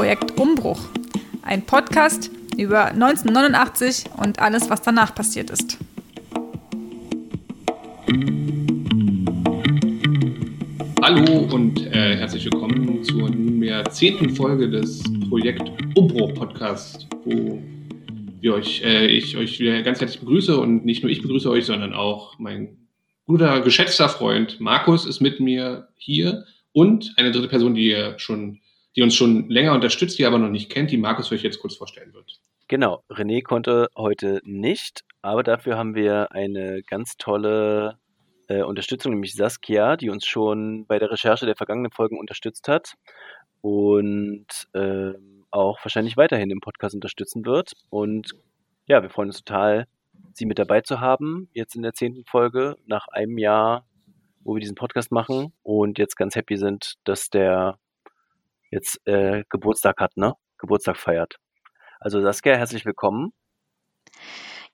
Projekt Umbruch. Ein Podcast über 1989 und alles, was danach passiert ist. Hallo und äh, herzlich willkommen zur nunmehr zehnten Folge des Projekt Umbruch Podcast, wo wir euch, äh, ich euch wieder ganz herzlich begrüße und nicht nur ich begrüße euch, sondern auch mein guter, geschätzter Freund Markus ist mit mir hier und eine dritte Person, die ihr schon, die uns schon länger unterstützt, die aber noch nicht kennt, die Markus euch jetzt kurz vorstellen wird. Genau, René konnte heute nicht, aber dafür haben wir eine ganz tolle äh, Unterstützung, nämlich Saskia, die uns schon bei der Recherche der vergangenen Folgen unterstützt hat und äh, auch wahrscheinlich weiterhin im Podcast unterstützen wird. Und ja, wir freuen uns total, Sie mit dabei zu haben, jetzt in der zehnten Folge, nach einem Jahr, wo wir diesen Podcast machen und jetzt ganz happy sind, dass der jetzt äh, Geburtstag hat, ne? Geburtstag feiert. Also Saskia, herzlich willkommen.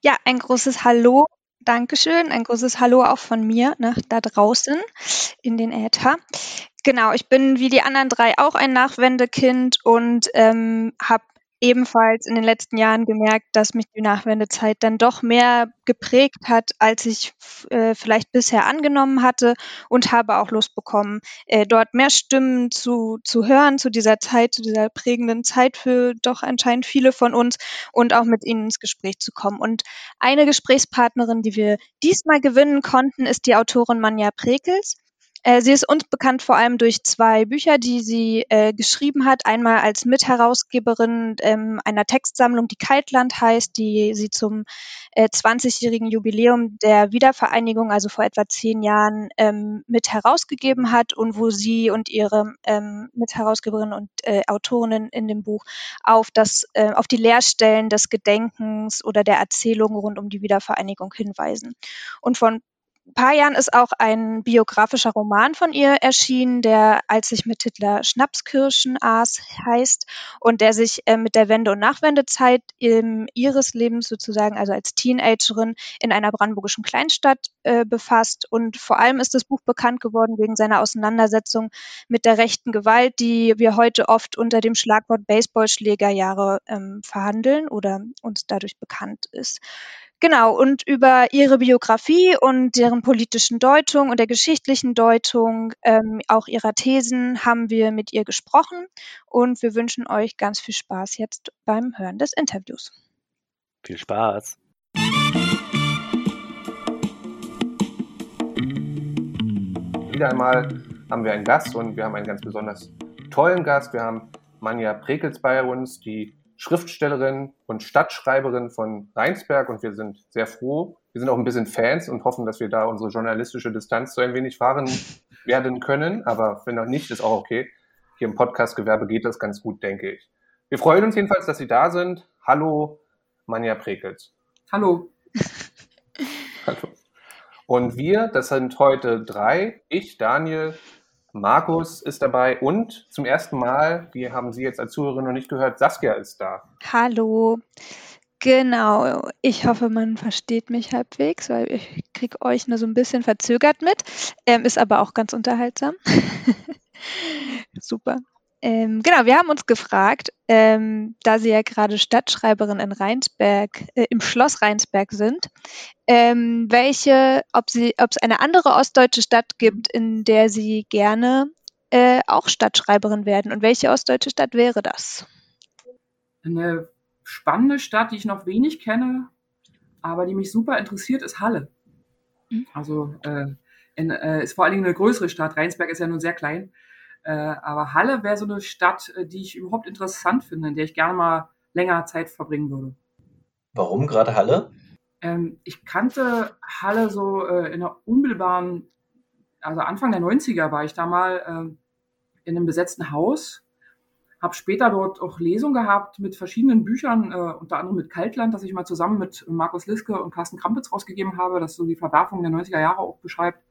Ja, ein großes Hallo. Dankeschön. Ein großes Hallo auch von mir ne, da draußen in den Äther. Genau, ich bin wie die anderen drei auch ein Nachwendekind und ähm, habe ebenfalls in den letzten Jahren gemerkt, dass mich die Nachwendezeit dann doch mehr geprägt hat, als ich äh, vielleicht bisher angenommen hatte und habe auch Lust bekommen, äh, dort mehr Stimmen zu, zu hören zu dieser Zeit, zu dieser prägenden Zeit für doch anscheinend viele von uns und auch mit ihnen ins Gespräch zu kommen. Und eine Gesprächspartnerin, die wir diesmal gewinnen konnten, ist die Autorin Manja Prekels. Äh, sie ist uns bekannt vor allem durch zwei Bücher, die sie äh, geschrieben hat. Einmal als Mitherausgeberin ähm, einer Textsammlung, die Kaltland heißt, die sie zum äh, 20-jährigen Jubiläum der Wiedervereinigung, also vor etwa zehn Jahren, ähm, mit herausgegeben hat und wo sie und ihre ähm, Mitherausgeberin und äh, Autorinnen in dem Buch auf das, äh, auf die Leerstellen des Gedenkens oder der Erzählung rund um die Wiedervereinigung hinweisen. Und von paar Jahren ist auch ein biografischer Roman von ihr erschienen, der als sich mit Hitler Schnapskirschen aß heißt und der sich äh, mit der Wende- und Nachwendezeit im, ihres Lebens sozusagen, also als Teenagerin in einer brandenburgischen Kleinstadt äh, befasst. Und vor allem ist das Buch bekannt geworden wegen seiner Auseinandersetzung mit der rechten Gewalt, die wir heute oft unter dem Schlagwort Baseballschlägerjahre ähm, verhandeln oder uns dadurch bekannt ist. Genau, und über ihre Biografie und deren politischen Deutung und der geschichtlichen Deutung, ähm, auch ihrer Thesen, haben wir mit ihr gesprochen und wir wünschen euch ganz viel Spaß jetzt beim Hören des Interviews. Viel Spaß. Wieder einmal haben wir einen Gast und wir haben einen ganz besonders tollen Gast. Wir haben Manja Prekels bei uns, die Schriftstellerin und Stadtschreiberin von Rheinsberg und wir sind sehr froh. Wir sind auch ein bisschen Fans und hoffen, dass wir da unsere journalistische Distanz so ein wenig fahren werden können. Aber wenn noch nicht, ist auch okay. Hier im Podcastgewerbe geht das ganz gut, denke ich. Wir freuen uns jedenfalls, dass Sie da sind. Hallo, Manja Prekels. Hallo. Hallo. Und wir, das sind heute drei. Ich, Daniel, Markus ist dabei und zum ersten Mal, wir haben Sie jetzt als Zuhörerin noch nicht gehört, Saskia ist da. Hallo. Genau, ich hoffe, man versteht mich halbwegs, weil ich kriege euch nur so ein bisschen verzögert mit, ähm, ist aber auch ganz unterhaltsam. Super. Ähm, genau, wir haben uns gefragt, ähm, da Sie ja gerade Stadtschreiberin in Rheinsberg, äh, im Schloss Rheinsberg sind, ähm, welche, ob Sie, ob es eine andere ostdeutsche Stadt gibt, in der Sie gerne äh, auch Stadtschreiberin werden und welche ostdeutsche Stadt wäre das? Eine spannende Stadt, die ich noch wenig kenne, aber die mich super interessiert, ist Halle. Mhm. Also äh, in, äh, ist vor allen Dingen eine größere Stadt. Rheinsberg ist ja nun sehr klein. Äh, aber Halle wäre so eine Stadt, äh, die ich überhaupt interessant finde, in der ich gerne mal länger Zeit verbringen würde. Warum gerade Halle? Ähm, ich kannte Halle so äh, in der unmittelbaren, also Anfang der 90er war ich da mal äh, in einem besetzten Haus, habe später dort auch Lesungen gehabt mit verschiedenen Büchern, äh, unter anderem mit Kaltland, das ich mal zusammen mit Markus Liske und Carsten Krampitz rausgegeben habe, das so die Verwerfung der 90er Jahre auch beschreibt.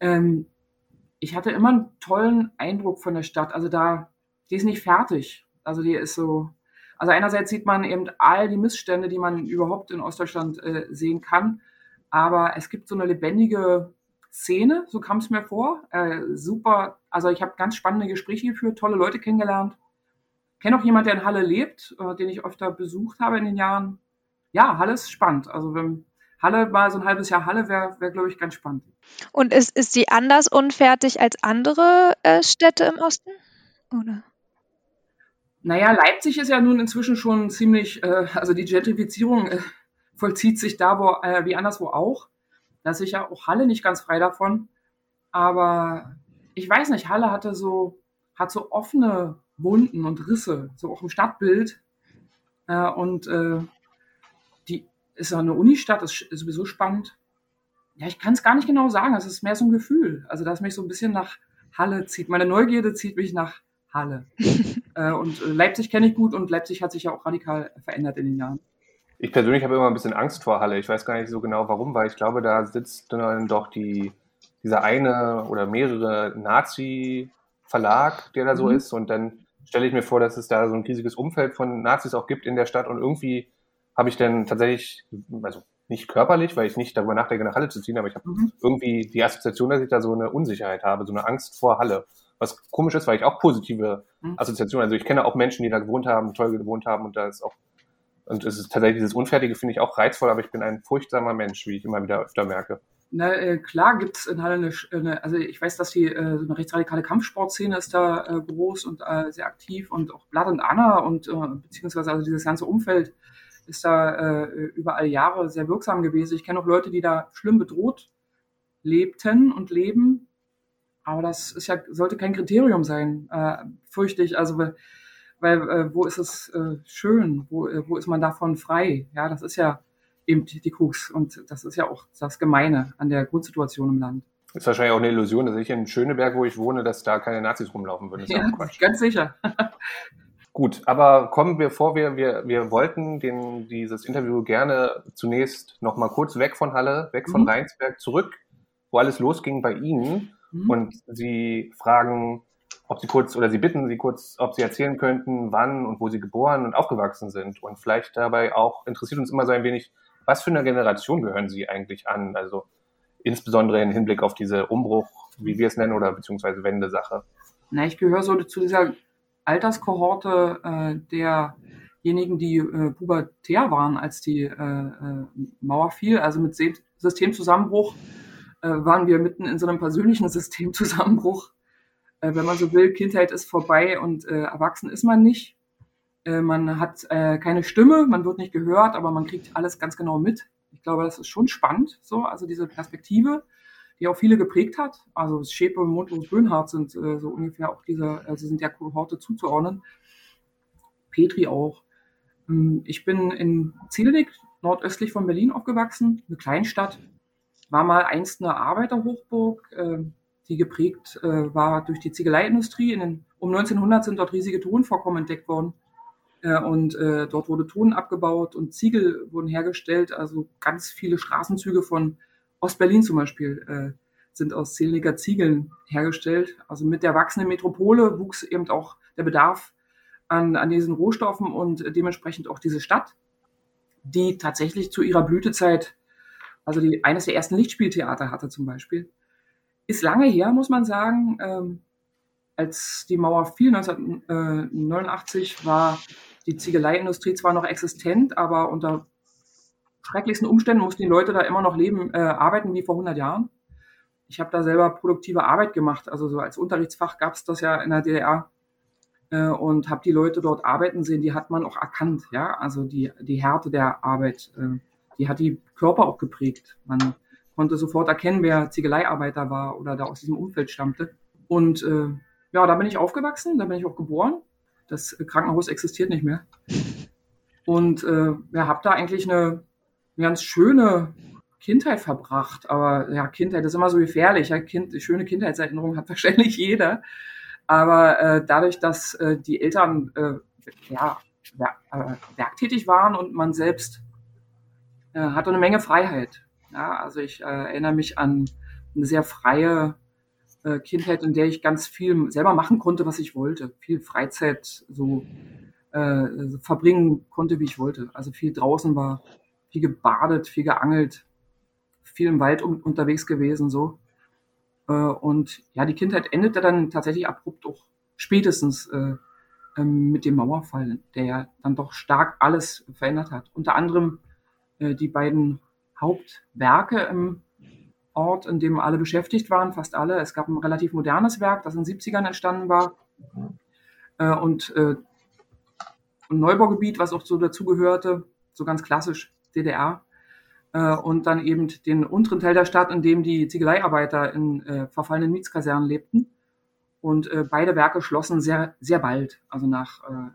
Ähm, ich hatte immer einen tollen Eindruck von der Stadt. Also da, die ist nicht fertig. Also die ist so, also einerseits sieht man eben all die Missstände, die man überhaupt in Ostdeutschland äh, sehen kann. Aber es gibt so eine lebendige Szene, so kam es mir vor. Äh, super, also ich habe ganz spannende Gespräche geführt, tolle Leute kennengelernt. kenne auch jemanden, der in Halle lebt, äh, den ich öfter besucht habe in den Jahren. Ja, Halle ist spannend. Also wenn Halle mal so ein halbes Jahr Halle wäre, wäre glaube ich, ganz spannend. Und ist, ist sie anders unfertig als andere äh, Städte im Osten? Oder? Naja, Leipzig ist ja nun inzwischen schon ziemlich, äh, also die Gentrifizierung äh, vollzieht sich da wo, äh, wie anderswo auch. Da ist sicher auch Halle nicht ganz frei davon. Aber ich weiß nicht, Halle hatte so, hat so offene Wunden und Risse, so auch im Stadtbild. Äh, und äh, ist ja eine Unistadt, ist, ist sowieso spannend. Ja, ich kann es gar nicht genau sagen. Es ist mehr so ein Gefühl. Also, dass mich so ein bisschen nach Halle zieht. Meine Neugierde zieht mich nach Halle. äh, und äh, Leipzig kenne ich gut und Leipzig hat sich ja auch radikal verändert in den Jahren. Ich persönlich habe immer ein bisschen Angst vor Halle. Ich weiß gar nicht so genau warum, weil ich glaube, da sitzt dann doch die, dieser eine oder mehrere Nazi-Verlag, der da so mhm. ist. Und dann stelle ich mir vor, dass es da so ein riesiges Umfeld von Nazis auch gibt in der Stadt. Und irgendwie habe ich dann tatsächlich, also nicht körperlich, weil ich nicht darüber nachdenke, nach Halle zu ziehen, aber ich habe mhm. irgendwie die Assoziation, dass ich da so eine Unsicherheit habe, so eine Angst vor Halle. Was komisch ist, weil ich auch positive mhm. Assoziationen, also ich kenne auch Menschen, die da gewohnt haben, toll gewohnt haben und da ist auch und es ist tatsächlich dieses Unfertige, finde ich auch reizvoll, aber ich bin ein furchtsamer Mensch, wie ich immer wieder öfter merke. Na, äh, klar gibt es in Halle eine, eine, also ich weiß, dass die äh, so eine rechtsradikale Kampfsportszene ist da äh, groß und äh, sehr aktiv und auch Blood und Anna und äh, beziehungsweise also dieses ganze Umfeld ist da äh, über alle Jahre sehr wirksam gewesen. Ich kenne auch Leute, die da schlimm bedroht lebten und leben, aber das ist ja sollte kein Kriterium sein, äh, fürchte ich. Also weil äh, wo ist es äh, schön, wo, äh, wo ist man davon frei? Ja, das ist ja eben die, die Krux und das ist ja auch das Gemeine an der Grundsituation im Land. Das ist wahrscheinlich auch eine Illusion, dass ich in Schöneberg, wo ich wohne, dass da keine Nazis rumlaufen würden. ja, ganz sicher. Gut, aber kommen wir vor, wir, wir, wir wollten den, dieses Interview gerne zunächst noch mal kurz weg von Halle, weg von mhm. Rheinsberg, zurück, wo alles losging bei Ihnen. Mhm. Und Sie fragen, ob Sie kurz oder Sie bitten Sie kurz, ob Sie erzählen könnten, wann und wo Sie geboren und aufgewachsen sind. Und vielleicht dabei auch interessiert uns immer so ein wenig, was für eine Generation gehören Sie eigentlich an? Also insbesondere im Hinblick auf diese Umbruch, wie wir es nennen, oder beziehungsweise Wendesache. Na, ich gehöre so zu dieser Alterskohorte äh, derjenigen, die äh, pubertär waren, als die äh, äh Mauer fiel. Also mit Systemzusammenbruch äh, waren wir mitten in so einem persönlichen Systemzusammenbruch äh, wenn man so will, Kindheit ist vorbei und erwachsen ist man nicht. Man hat keine Stimme, man wird nicht gehört, aber man kriegt alles ganz genau mit. Ich glaube, das ist schon spannend, so, also diese Perspektive, die auch viele geprägt hat. Also Schäpe, und Böhnhardt sind äh, so ungefähr auch diese, also sind der Kohorte zuzuordnen. Petri auch. Ähm, ich bin in Zielnick, nordöstlich von Berlin aufgewachsen, eine Kleinstadt. War mal einst eine Arbeiterhochburg, äh, die geprägt äh, war durch die Ziegeleiindustrie. In den, um 1900 sind dort riesige Tonvorkommen entdeckt worden. Äh, und äh, dort wurde Ton abgebaut und Ziegel wurden hergestellt. Also ganz viele Straßenzüge von Ostberlin zum Beispiel äh, sind aus Zelniger Ziegeln hergestellt. Also mit der wachsenden Metropole wuchs eben auch der Bedarf an, an diesen Rohstoffen und dementsprechend auch diese Stadt, die tatsächlich zu ihrer Blütezeit, also die eines der ersten Lichtspieltheater hatte zum Beispiel. Ist lange her, muss man sagen. Ähm, als die Mauer fiel, 1989, war die Ziegeleiindustrie zwar noch existent, aber unter schrecklichsten Umständen mussten die Leute da immer noch leben, äh, arbeiten wie vor 100 Jahren. Ich habe da selber produktive Arbeit gemacht. Also so als Unterrichtsfach gab es das ja in der DDR äh, und habe die Leute dort arbeiten sehen. Die hat man auch erkannt, ja. Also die die Härte der Arbeit, äh, die hat die Körper auch geprägt. Man konnte sofort erkennen, wer Ziegeleiarbeiter war oder da aus diesem Umfeld stammte. Und äh, ja, da bin ich aufgewachsen, da bin ich auch geboren. Das Krankenhaus existiert nicht mehr. Und äh, ja, habe da eigentlich eine, eine ganz schöne Kindheit verbracht. Aber ja, Kindheit ist immer so gefährlich. Ja, kind, schöne Kindheitserinnerungen hat wahrscheinlich jeder. Aber äh, dadurch, dass äh, die Eltern äh, ja, ja äh, werktätig waren und man selbst äh, hatte eine Menge Freiheit. Ja, also ich äh, erinnere mich an eine sehr freie äh, Kindheit, in der ich ganz viel selber machen konnte, was ich wollte. Viel Freizeit so äh, verbringen konnte, wie ich wollte. Also viel draußen war, viel gebadet, viel geangelt, viel im Wald um, unterwegs gewesen so. Äh, und ja, die Kindheit endete dann tatsächlich abrupt auch spätestens äh, ähm, mit dem Mauerfall, der ja dann doch stark alles verändert hat. Unter anderem äh, die beiden Hauptwerke im Ort, in dem alle beschäftigt waren, fast alle. Es gab ein relativ modernes Werk, das in den 70ern entstanden war. Äh, und äh, ein Neubaugebiet, was auch so dazugehörte, so ganz klassisch DDR. Äh, und dann eben den unteren Teil der Stadt, in dem die Ziegeleiarbeiter in äh, verfallenen Mietskasernen lebten. Und äh, beide Werke schlossen sehr, sehr bald, also nach, äh,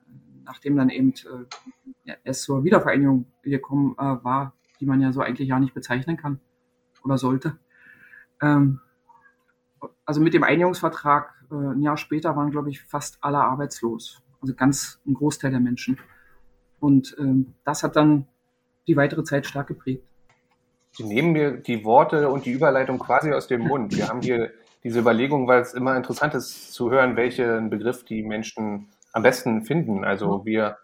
nachdem dann eben äh, es zur Wiedervereinigung gekommen äh, war, die man ja so eigentlich ja nicht bezeichnen kann oder sollte. Ähm, also mit dem Einigungsvertrag ein Jahr später waren, glaube ich, fast alle arbeitslos. Also ganz ein Großteil der Menschen. Und ähm, das hat dann die weitere Zeit stark geprägt. Sie nehmen mir die Worte und die Überleitung quasi aus dem Mund. Wir haben hier diese Überlegung, weil es immer interessant ist zu hören, welchen Begriff die Menschen am besten finden. Also wir,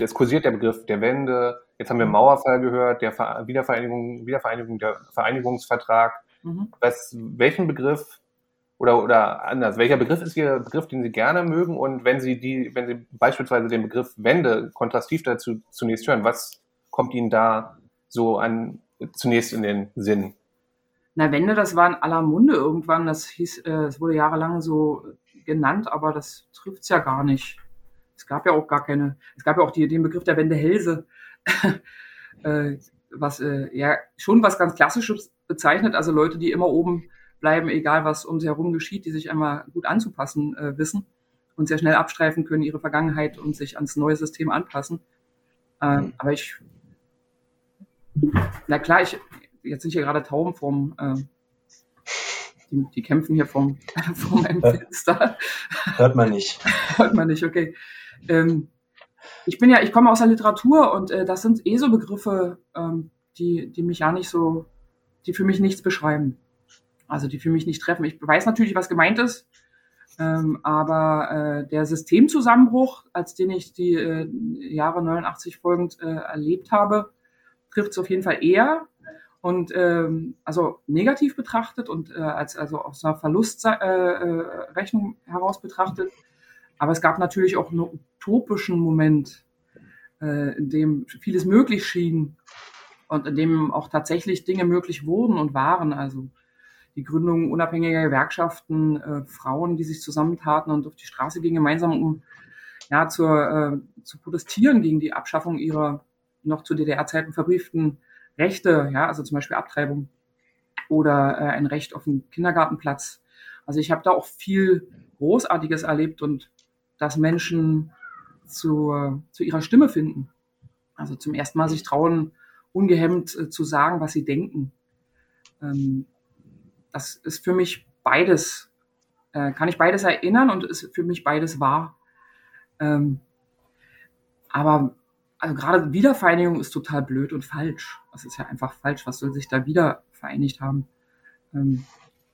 es kursiert der Begriff der Wende, jetzt haben wir Mauerfall gehört, der Wiedervereinigung, Wiedervereinigung, der Vereinigungsvertrag. Mhm. Was, welchen Begriff oder, oder anders, welcher Begriff ist Ihr Begriff, den Sie gerne mögen? Und wenn Sie die, wenn Sie beispielsweise den Begriff Wende kontrastiv dazu zunächst hören, was kommt Ihnen da so an zunächst in den Sinn? Na, Wende, das war in aller Munde irgendwann. Das hieß, äh, es wurde jahrelang so genannt, aber das trifft's ja gar nicht. Es gab ja auch gar keine, es gab ja auch die, den Begriff der Wendehälse, äh, was äh, ja schon was ganz Klassisches bezeichnet, also Leute, die immer oben bleiben, egal was um sie herum geschieht, die sich einmal gut anzupassen äh, wissen und sehr schnell abstreifen können ihre Vergangenheit und sich ans neue System anpassen. Ähm, aber ich, na klar, ich, jetzt sind hier gerade Tauben vom, äh, die, die, kämpfen hier vom, meinem Fenster. Hört man nicht. Hört man nicht, okay. Ähm, ich bin ja, ich komme aus der Literatur und äh, das sind eh so Begriffe, ähm, die, die mich ja nicht so, die für mich nichts beschreiben. Also die für mich nicht treffen. Ich weiß natürlich, was gemeint ist, ähm, aber äh, der Systemzusammenbruch, als den ich die äh, Jahre 89 folgend äh, erlebt habe, trifft es auf jeden Fall eher und ähm, also negativ betrachtet und äh, als also aus einer Verlustrechnung äh, äh heraus betrachtet. Aber es gab natürlich auch einen utopischen Moment, äh, in dem vieles möglich schien und in dem auch tatsächlich Dinge möglich wurden und waren. Also die Gründung unabhängiger Gewerkschaften, äh, Frauen, die sich zusammentaten und auf die Straße gingen, gemeinsam um ja, zur, äh, zu protestieren gegen die Abschaffung ihrer noch zu DDR-Zeiten verbrieften Rechte, ja, also zum Beispiel Abtreibung oder äh, ein Recht auf einen Kindergartenplatz. Also ich habe da auch viel Großartiges erlebt und dass Menschen zu, zu ihrer Stimme finden. Also zum ersten Mal sich trauen, ungehemmt äh, zu sagen, was sie denken. Ähm, das ist für mich beides, äh, kann ich beides erinnern und ist für mich beides wahr. Ähm, aber also gerade Wiedervereinigung ist total blöd und falsch. Das ist ja einfach falsch. Was soll sich da wieder vereinigt haben? Ähm,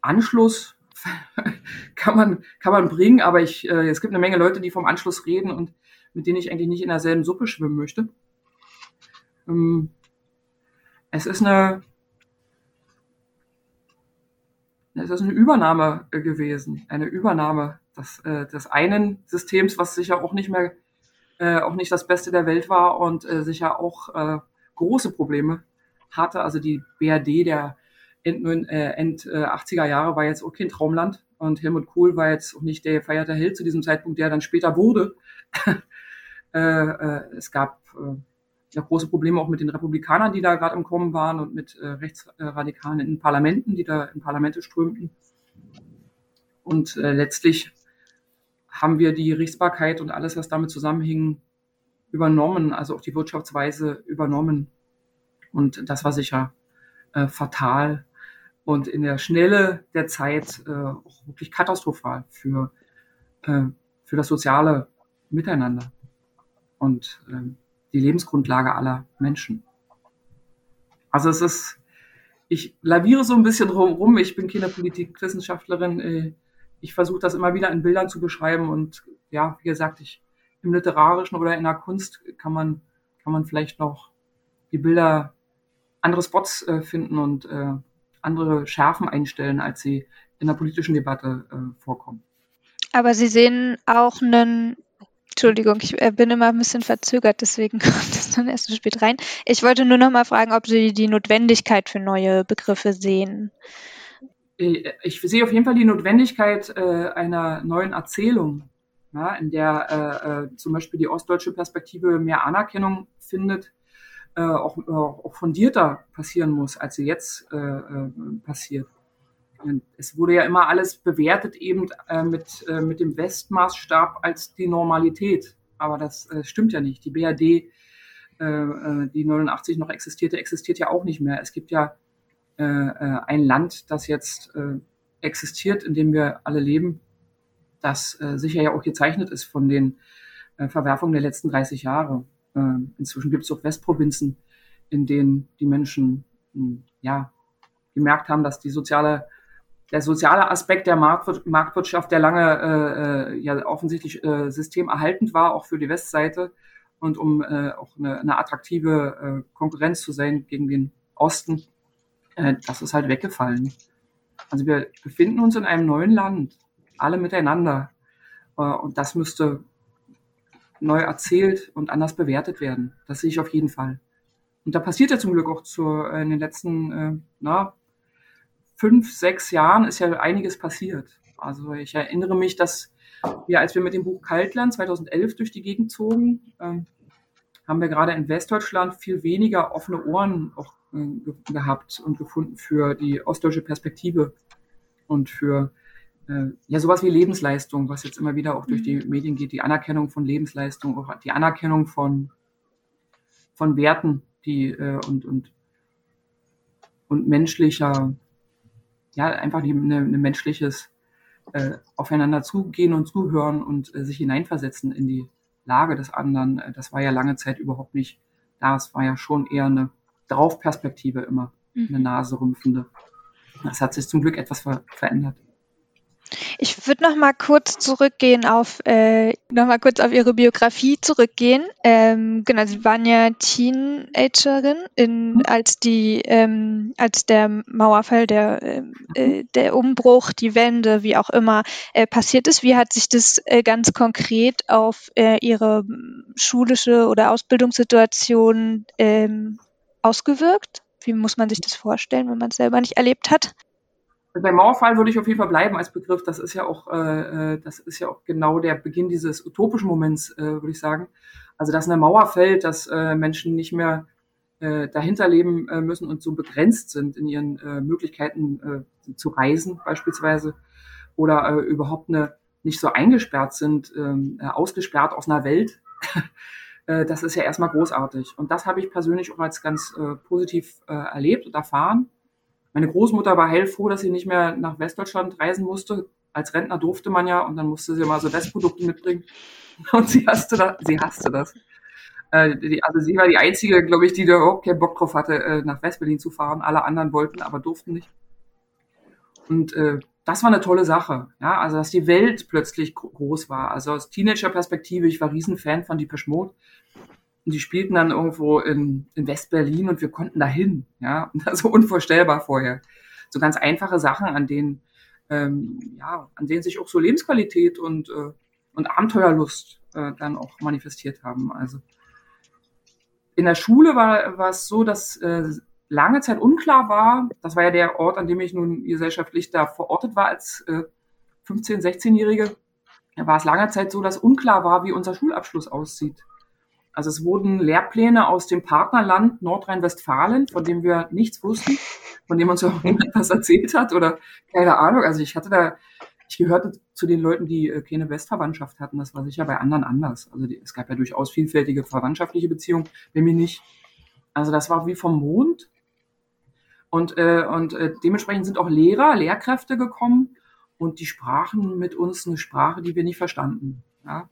Anschluss kann man, kann man bringen, aber ich, äh, es gibt eine Menge Leute, die vom Anschluss reden und mit denen ich eigentlich nicht in derselben Suppe schwimmen möchte. Ähm, es ist eine, es ist eine Übernahme gewesen, eine Übernahme des, äh, des einen Systems, was sicher auch nicht mehr äh, auch nicht das Beste der Welt war und äh, sicher auch äh, große Probleme hatte. Also die BRD der End, äh, End äh, 80er Jahre war jetzt auch kein Traumland und Helmut Kohl war jetzt auch nicht der gefeierte Held zu diesem Zeitpunkt, der dann später wurde. äh, äh, es gab äh, ja große Probleme auch mit den Republikanern, die da gerade im Kommen waren und mit äh, Rechtsradikalen in Parlamenten, die da in Parlamente strömten. Und äh, letztlich haben wir die Gerichtsbarkeit und alles, was damit zusammenhing, übernommen, also auch die Wirtschaftsweise übernommen. Und das war sicher äh, fatal und in der Schnelle der Zeit äh, auch wirklich katastrophal für, äh, für das soziale Miteinander und äh, die Lebensgrundlage aller Menschen. Also es ist, ich laviere so ein bisschen rum, ich bin keine Politikwissenschaftlerin, äh, ich versuche das immer wieder in Bildern zu beschreiben und ja, wie gesagt, ich im literarischen oder in der Kunst kann man kann man vielleicht noch die Bilder andere Spots äh, finden und äh, andere Schärfen einstellen, als sie in der politischen Debatte äh, vorkommen. Aber Sie sehen auch einen Entschuldigung, ich äh, bin immer ein bisschen verzögert, deswegen kommt es dann erst so spät rein. Ich wollte nur noch mal fragen, ob Sie die Notwendigkeit für neue Begriffe sehen. Äh, ich sehe auf jeden Fall die Notwendigkeit äh, einer neuen Erzählung, ja, in der äh, zum Beispiel die ostdeutsche Perspektive mehr Anerkennung findet, auch, auch fundierter passieren muss, als sie jetzt passiert. Es wurde ja immer alles bewertet eben mit, mit dem Westmaßstab als die Normalität. Aber das stimmt ja nicht. Die BRD, die 89 noch existierte, existiert ja auch nicht mehr. Es gibt ja äh, ein Land, das jetzt existiert, in dem wir alle leben, das sicher ja auch gezeichnet ist von den Verwerfungen der letzten 30 Jahre. inzwischen gibt es auch Westprovinzen, in denen die Menschen hm, ja gemerkt haben, dass die soziale der soziale Aspekt der Marktwirtschaft, der lange äh, äh, ja offensichtlich äh, systemerhaltend war, auch für die Westseite und um äh, auch eine, eine attraktive äh, Konkurrenz zu sein gegen den Osten, äh, das ist halt weggefallen. Also wir befinden uns in einem neuen Land, alle miteinander. Äh, und das müsste neu erzählt und anders bewertet werden. Das sehe ich auf jeden Fall. Und da passiert ja zum Glück auch zu, äh, in den letzten äh, na, fünf, sechs Jahren ist ja einiges passiert. Also ich erinnere mich, dass wir, als wir mit dem Buch Kaltland 2011 durch die Gegend zogen, ähm, haben wir gerade in Westdeutschland viel weniger offene Ohren auch äh, gehabt und gefunden für die ostdeutsche Perspektive und für äh, ja sowas wie Lebensleistung, was jetzt immer wieder auch durch die mhm. Medien geht, die Anerkennung von Lebensleistung, auch die Anerkennung von von Werten, die äh, und und und menschlicher ja, einfach die, eine, eine menschliches äh, aufeinander zugehen und zuhören und äh, sich hineinversetzen in die Lage des anderen. Äh, das war ja lange Zeit überhaupt nicht da. Es war ja schon eher eine Draufperspektive immer, mhm. eine naserümpfende. Das hat sich zum Glück etwas ver verändert. Ich würde noch mal kurz zurückgehen auf äh, noch mal kurz auf Ihre Biografie zurückgehen. Ähm, genau, Sie waren ja Teenagerin, in, mhm. als die ähm, als der Mauerfall, der ähm, äh, der Umbruch, die Wende, wie auch immer äh, passiert ist. Wie hat sich das äh, ganz konkret auf äh, Ihre schulische oder Ausbildungssituation ähm, ausgewirkt? Wie muss man sich das vorstellen, wenn man es selber nicht erlebt hat? Beim Mauerfall würde ich auf jeden Fall bleiben als Begriff. Das ist ja auch, äh, äh, das ist ja auch genau der Beginn dieses utopischen Moments, äh, würde ich sagen. Also dass eine Mauer fällt, dass äh, Menschen nicht mehr äh, dahinter leben äh, müssen und so begrenzt sind in ihren äh, Möglichkeiten äh, zu reisen beispielsweise oder äh, überhaupt eine, nicht so eingesperrt sind, ähm, äh, ausgesperrt aus einer Welt. äh, das ist ja erstmal großartig. Und das habe ich persönlich auch als ganz äh, positiv äh, erlebt und erfahren meine Großmutter war heilfroh, dass sie nicht mehr nach Westdeutschland reisen musste. Als Rentner durfte man ja und dann musste sie mal so Westprodukte mitbringen. Und sie hasste das. Sie hasste das. Äh, die, also sie war die einzige, glaube ich, die da überhaupt keinen Bock drauf hatte, äh, nach Westberlin zu fahren. Alle anderen wollten, aber durften nicht. Und äh, das war eine tolle Sache. Ja, also dass die Welt plötzlich groß war. Also aus Teenager-Perspektive, ich war Riesenfan von Depeche Mode. Und die spielten dann irgendwo in, in West-Berlin und wir konnten dahin. Ja, also unvorstellbar vorher. So ganz einfache Sachen, an denen, ähm, ja, an denen sich auch so Lebensqualität und, äh, und Abenteuerlust äh, dann auch manifestiert haben. Also in der Schule war, war es so, dass äh, lange Zeit unklar war, das war ja der Ort, an dem ich nun gesellschaftlich da verortet war als äh, 15-, 16-Jährige, war es lange Zeit so, dass unklar war, wie unser Schulabschluss aussieht. Also es wurden Lehrpläne aus dem Partnerland Nordrhein-Westfalen, von dem wir nichts wussten, von dem uns auch niemand was erzählt hat oder keine Ahnung. Also ich hatte da, ich gehörte zu den Leuten, die äh, keine Westverwandtschaft hatten. Das war sicher bei anderen anders. Also die, es gab ja durchaus vielfältige verwandtschaftliche Beziehungen, bei mir nicht. Also das war wie vom Mond. Und, äh, und äh, dementsprechend sind auch Lehrer, Lehrkräfte gekommen und die sprachen mit uns eine Sprache, die wir nicht verstanden. Ja?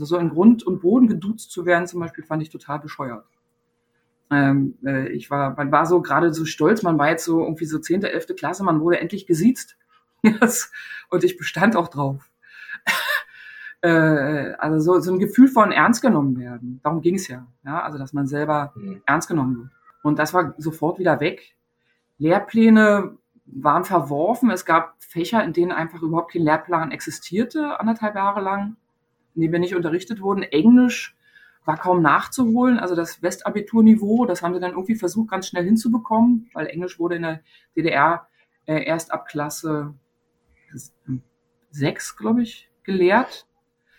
Also so in Grund und Boden geduzt zu werden zum Beispiel, fand ich total bescheuert. Ähm, äh, ich war, man war so gerade so stolz, man war jetzt so irgendwie so zehnte, elfte Klasse, man wurde endlich gesiezt. und ich bestand auch drauf. äh, also so, so ein Gefühl von ernst genommen werden. Darum ging es ja. ja. Also dass man selber mhm. ernst genommen wird. Und das war sofort wieder weg. Lehrpläne waren verworfen. Es gab Fächer, in denen einfach überhaupt kein Lehrplan existierte, anderthalb Jahre lang. In dem wir nicht unterrichtet wurden. Englisch war kaum nachzuholen. Also das Westabiturniveau, das haben sie dann irgendwie versucht, ganz schnell hinzubekommen, weil Englisch wurde in der DDR äh, erst ab Klasse sechs, glaube ich, gelehrt.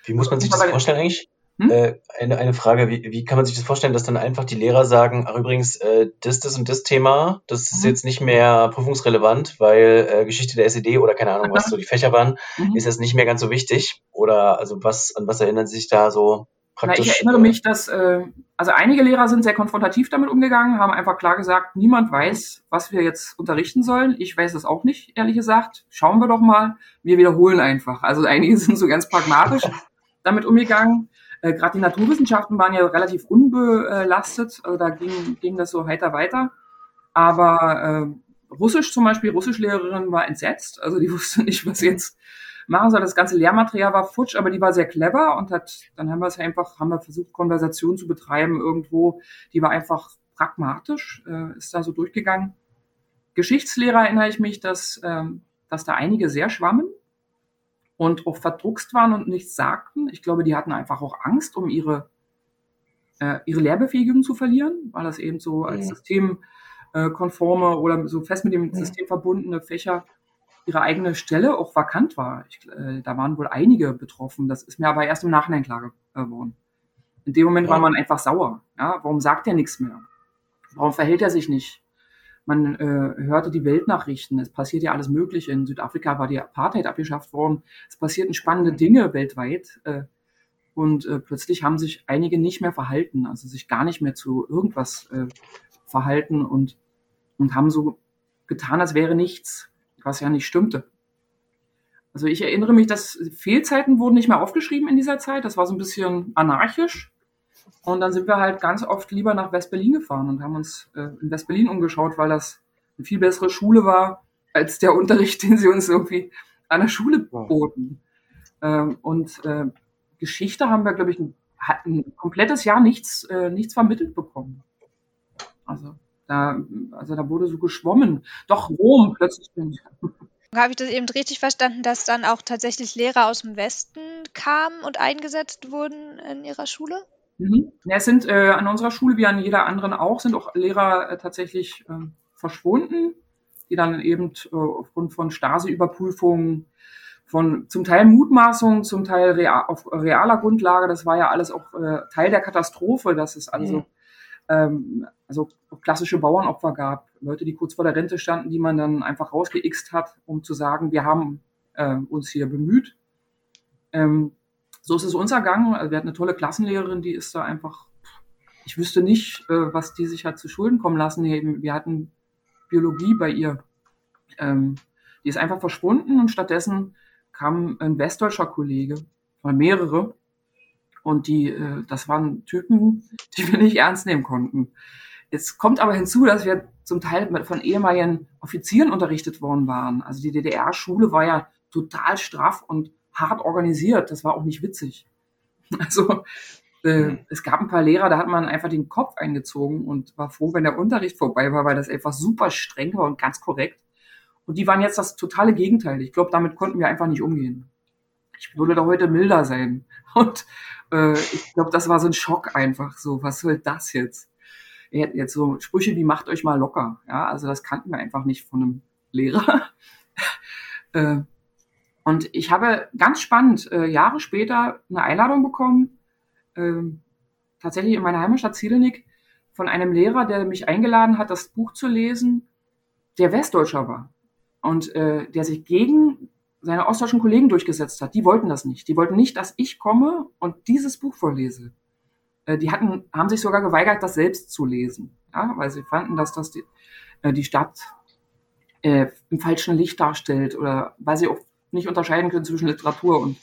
Wie muss man sich das vorstellen eigentlich? Hm? Äh, eine, eine Frage, wie, wie kann man sich das vorstellen, dass dann einfach die Lehrer sagen, ach übrigens, äh, das, das und das Thema, das ist mhm. jetzt nicht mehr prüfungsrelevant, weil äh, Geschichte der SED oder keine Ahnung, was so die Fächer waren, mhm. ist jetzt nicht mehr ganz so wichtig? Oder also was, an was erinnern Sie sich da so praktisch? Na, ich erinnere mich, dass äh, also einige Lehrer sind sehr konfrontativ damit umgegangen, haben einfach klar gesagt, niemand weiß, was wir jetzt unterrichten sollen. Ich weiß es auch nicht, ehrlich gesagt. Schauen wir doch mal. Wir wiederholen einfach. Also einige sind so ganz pragmatisch damit umgegangen. Äh, Gerade die Naturwissenschaften waren ja relativ unbelastet, also da ging, ging das so heiter weiter. Aber äh, Russisch zum Beispiel, Russischlehrerin war entsetzt, also die wusste nicht, was jetzt machen soll. Das ganze Lehrmaterial war futsch, aber die war sehr clever und hat, dann haben wir es einfach, haben wir versucht, Konversation zu betreiben irgendwo. Die war einfach pragmatisch, äh, ist da so durchgegangen. Geschichtslehrer erinnere ich mich, dass, ähm, dass da einige sehr schwammen und auch verdruckst waren und nichts sagten. Ich glaube, die hatten einfach auch Angst, um ihre, äh, ihre Lehrbefähigung zu verlieren, weil das eben so als ja. systemkonforme oder so fest mit dem ja. System verbundene Fächer ihre eigene Stelle auch vakant war. Ich, äh, da waren wohl einige betroffen. Das ist mir aber erst im Nachhinein klar geworden. In dem Moment ja. war man einfach sauer. Ja? Warum sagt er nichts mehr? Warum verhält er sich nicht? Man äh, hörte die Weltnachrichten. Es passiert ja alles Mögliche. In Südafrika war die Apartheid abgeschafft worden. Es passierten spannende Dinge weltweit. Äh, und äh, plötzlich haben sich einige nicht mehr verhalten, also sich gar nicht mehr zu irgendwas äh, verhalten und, und haben so getan, als wäre nichts, was ja nicht stimmte. Also ich erinnere mich, dass Fehlzeiten wurden nicht mehr aufgeschrieben in dieser Zeit. Das war so ein bisschen anarchisch. Und dann sind wir halt ganz oft lieber nach West-Berlin gefahren und haben uns äh, in West-Berlin umgeschaut, weil das eine viel bessere Schule war als der Unterricht, den sie uns irgendwie an der Schule boten. Ähm, und äh, Geschichte haben wir, glaube ich, ein, ein, komplettes Jahr nichts, äh, nichts vermittelt bekommen. Also da, also da wurde so geschwommen. Doch Rom plötzlich. Habe ich das eben richtig verstanden, dass dann auch tatsächlich Lehrer aus dem Westen kamen und eingesetzt wurden in ihrer Schule? Mhm. Ja, es sind äh, an unserer Schule wie an jeder anderen auch, sind auch Lehrer äh, tatsächlich äh, verschwunden, die dann eben äh, aufgrund von Stasi-Überprüfungen, von zum Teil Mutmaßungen, zum Teil real, auf realer Grundlage, das war ja alles auch äh, Teil der Katastrophe, dass es also, mhm. ähm, also klassische Bauernopfer gab, Leute, die kurz vor der Rente standen, die man dann einfach rausgeixt hat, um zu sagen, wir haben äh, uns hier bemüht. Ähm, so ist es uns ergangen. Also wir hatten eine tolle Klassenlehrerin, die ist da einfach, ich wüsste nicht, äh, was die sich hat zu Schulden kommen lassen. Wir hatten Biologie bei ihr. Ähm, die ist einfach verschwunden und stattdessen kam ein westdeutscher Kollege, oder mehrere, und die, äh, das waren Typen, die wir nicht ernst nehmen konnten. Jetzt kommt aber hinzu, dass wir zum Teil von ehemaligen Offizieren unterrichtet worden waren. Also die DDR-Schule war ja total straff und hart organisiert. Das war auch nicht witzig. Also äh, mhm. es gab ein paar Lehrer, da hat man einfach den Kopf eingezogen und war froh, wenn der Unterricht vorbei war, weil das einfach super streng war und ganz korrekt. Und die waren jetzt das totale Gegenteil. Ich glaube, damit konnten wir einfach nicht umgehen. Ich würde da heute milder sein. Und äh, ich glaube, das war so ein Schock einfach. So, was soll das jetzt? Jetzt so Sprüche wie macht euch mal locker. Ja, also das kannten wir einfach nicht von einem Lehrer. äh, und ich habe ganz spannend äh, Jahre später eine Einladung bekommen, äh, tatsächlich in meiner Heimatstadt Zielenik, von einem Lehrer, der mich eingeladen hat, das Buch zu lesen, der Westdeutscher war und äh, der sich gegen seine ostdeutschen Kollegen durchgesetzt hat. Die wollten das nicht. Die wollten nicht, dass ich komme und dieses Buch vorlese. Äh, die hatten, haben sich sogar geweigert, das selbst zu lesen, ja, weil sie fanden, dass das die, äh, die Stadt äh, im falschen Licht darstellt oder weil sie auch nicht unterscheiden können zwischen Literatur und,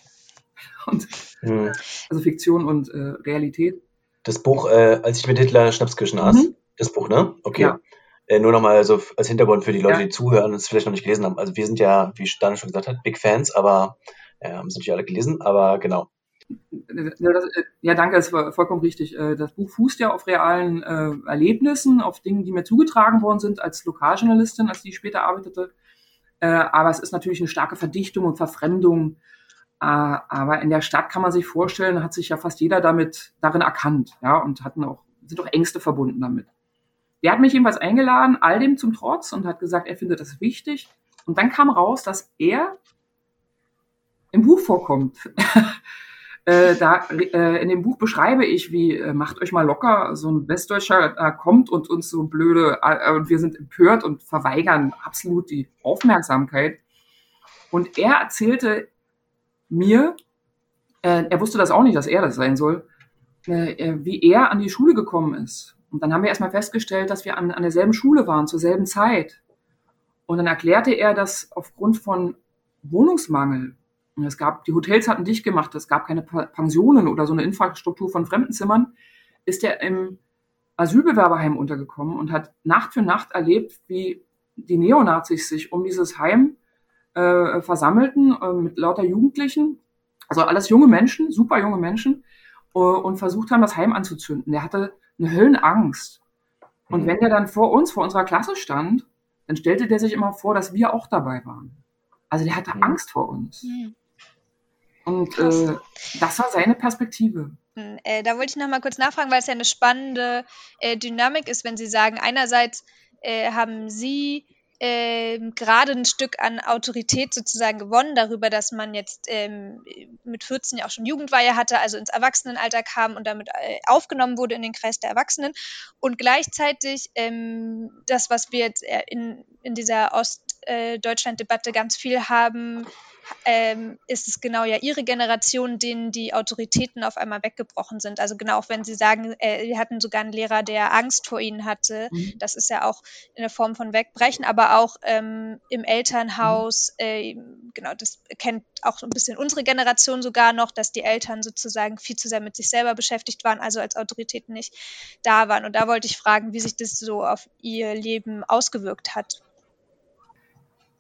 und hm. also Fiktion und äh, Realität. Das Buch, äh, als ich mit Hitler Schnapskirchen aß, mhm. das Buch, ne? Okay. Ja. Äh, nur nochmal so als Hintergrund für die Leute, ja. die zuhören und es vielleicht noch nicht gelesen haben. Also wir sind ja, wie Daniel schon gesagt hat, Big Fans, aber äh, haben es natürlich alle gelesen, aber genau. Ja, äh, danke, das war vollkommen richtig. Äh, das Buch fußt ja auf realen Erlebnissen, auf Dingen, die mir zugetragen worden sind als Lokaljournalistin, als die später arbeitete. Äh, aber es ist natürlich eine starke Verdichtung und Verfremdung aber in der Stadt kann man sich vorstellen, hat sich ja fast jeder damit darin erkannt, ja, und hatten auch, sind auch Ängste verbunden damit. Der hat mich jedenfalls eingeladen, all dem zum Trotz, und hat gesagt, er findet das wichtig. Und dann kam raus, dass er im Buch vorkommt. äh, da, äh, in dem Buch beschreibe ich, wie äh, macht euch mal locker, so ein Westdeutscher äh, kommt und uns so blöde, äh, und wir sind empört und verweigern absolut die Aufmerksamkeit. Und er erzählte mir, äh, er wusste das auch nicht, dass er das sein soll, wie er an die Schule gekommen ist. Und dann haben wir erstmal festgestellt, dass wir an, an derselben Schule waren, zur selben Zeit. Und dann erklärte er, dass aufgrund von Wohnungsmangel es gab, die Hotels hatten dicht gemacht, es gab keine Pensionen oder so eine Infrastruktur von Fremdenzimmern, ist er im Asylbewerberheim untergekommen und hat Nacht für Nacht erlebt, wie die Neonazis sich um dieses Heim äh, versammelten äh, mit lauter Jugendlichen, also alles junge Menschen, super junge Menschen, äh, und versucht haben, das Heim anzuzünden. Der hatte eine Höllenangst. Und mhm. wenn der dann vor uns, vor unserer Klasse stand, dann stellte der sich immer vor, dass wir auch dabei waren. Also der hatte mhm. Angst vor uns. Mhm. Und äh, das war seine Perspektive. Hm, äh, da wollte ich noch mal kurz nachfragen, weil es ja eine spannende äh, Dynamik ist, wenn Sie sagen, einerseits äh, haben Sie ähm, gerade ein Stück an Autorität sozusagen gewonnen darüber, dass man jetzt ähm, mit 14 ja auch schon Jugendweihe hatte, also ins Erwachsenenalter kam und damit äh, aufgenommen wurde in den Kreis der Erwachsenen. Und gleichzeitig ähm, das, was wir jetzt äh, in, in dieser Ostdeutschland-Debatte ganz viel haben, ähm, ist es genau ja ihre Generation, denen die Autoritäten auf einmal weggebrochen sind. Also genau, auch wenn sie sagen, äh, wir hatten sogar einen Lehrer, der Angst vor ihnen hatte, mhm. das ist ja auch in der Form von Wegbrechen, aber auch ähm, im Elternhaus, mhm. äh, genau, das kennt auch ein bisschen unsere Generation sogar noch, dass die Eltern sozusagen viel zu sehr mit sich selber beschäftigt waren, also als Autoritäten nicht da waren. Und da wollte ich fragen, wie sich das so auf ihr Leben ausgewirkt hat.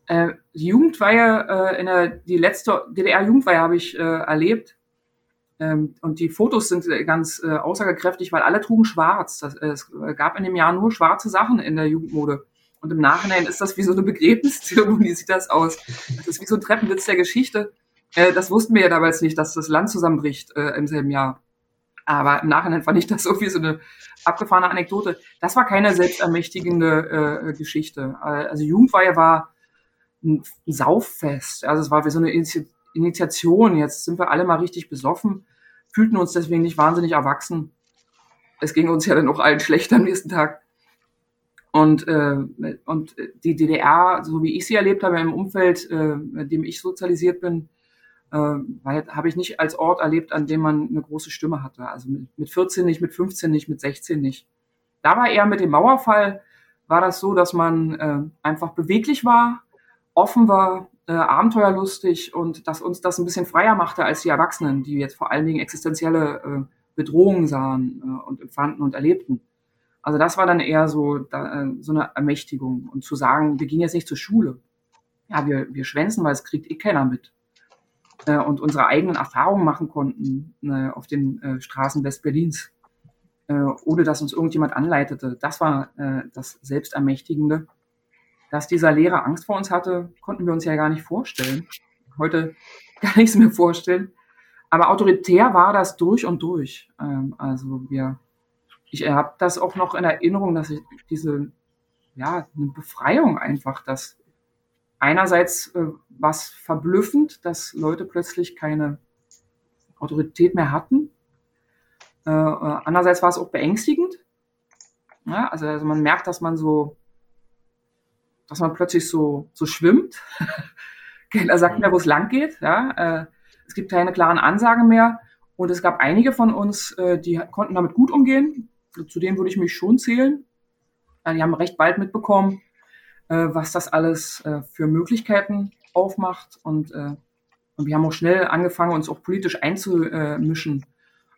Äh, die Jugendweihe, äh, in der, die letzte DDR-Jugendweihe habe ich äh, erlebt. Ähm, und die Fotos sind ganz äh, aussagekräftig, weil alle trugen schwarz. Das, äh, es gab in dem Jahr nur schwarze Sachen in der Jugendmode. Und im Nachhinein ist das wie so eine Begräbniszeremonie, sieht das aus. Das ist wie so ein Treppenwitz der Geschichte. Äh, das wussten wir ja damals nicht, dass das Land zusammenbricht äh, im selben Jahr. Aber im Nachhinein fand ich das so wie so eine abgefahrene Anekdote. Das war keine selbstermächtigende äh, Geschichte. Also Jugendweihe war ein Sauffest. Also es war wie so eine Initiation. Jetzt sind wir alle mal richtig besoffen, fühlten uns deswegen nicht wahnsinnig erwachsen. Es ging uns ja dann auch allen schlecht am nächsten Tag. Und, äh, und die DDR, so wie ich sie erlebt habe im Umfeld, äh, in dem ich sozialisiert bin, äh, habe ich nicht als Ort erlebt, an dem man eine große Stimme hatte. Also mit, mit 14 nicht, mit 15 nicht, mit 16 nicht. Da war eher mit dem Mauerfall, war das so, dass man äh, einfach beweglich war, offen war, äh, abenteuerlustig und dass uns das ein bisschen freier machte als die Erwachsenen, die jetzt vor allen Dingen existenzielle äh, Bedrohungen sahen äh, und empfanden und erlebten. Also das war dann eher so, da, äh, so eine Ermächtigung und zu sagen, wir gehen jetzt nicht zur Schule. Ja, wir, wir schwänzen, weil es kriegt eh keiner mit. Äh, und unsere eigenen Erfahrungen machen konnten äh, auf den Straßen Westberlins, ohne dass uns irgendjemand anleitete. Das war das Selbstermächtigende dass dieser Lehrer Angst vor uns hatte, konnten wir uns ja gar nicht vorstellen. Heute gar nichts mehr vorstellen. Aber autoritär war das durch und durch. Ähm, also wir, ich habe das auch noch in Erinnerung, dass ich diese, ja, eine Befreiung einfach, dass einerseits äh, was verblüffend, dass Leute plötzlich keine Autorität mehr hatten. Äh, äh, andererseits war es auch beängstigend. Ja, also, also man merkt, dass man so dass man plötzlich so, so schwimmt. Keiner sagt mehr, wo es lang geht. Ja? Äh, es gibt keine klaren Ansagen mehr. Und es gab einige von uns, äh, die konnten damit gut umgehen. Zu denen würde ich mich schon zählen. Äh, die haben recht bald mitbekommen, was das alles für Möglichkeiten aufmacht. Und, wir haben auch schnell angefangen, uns auch politisch einzumischen.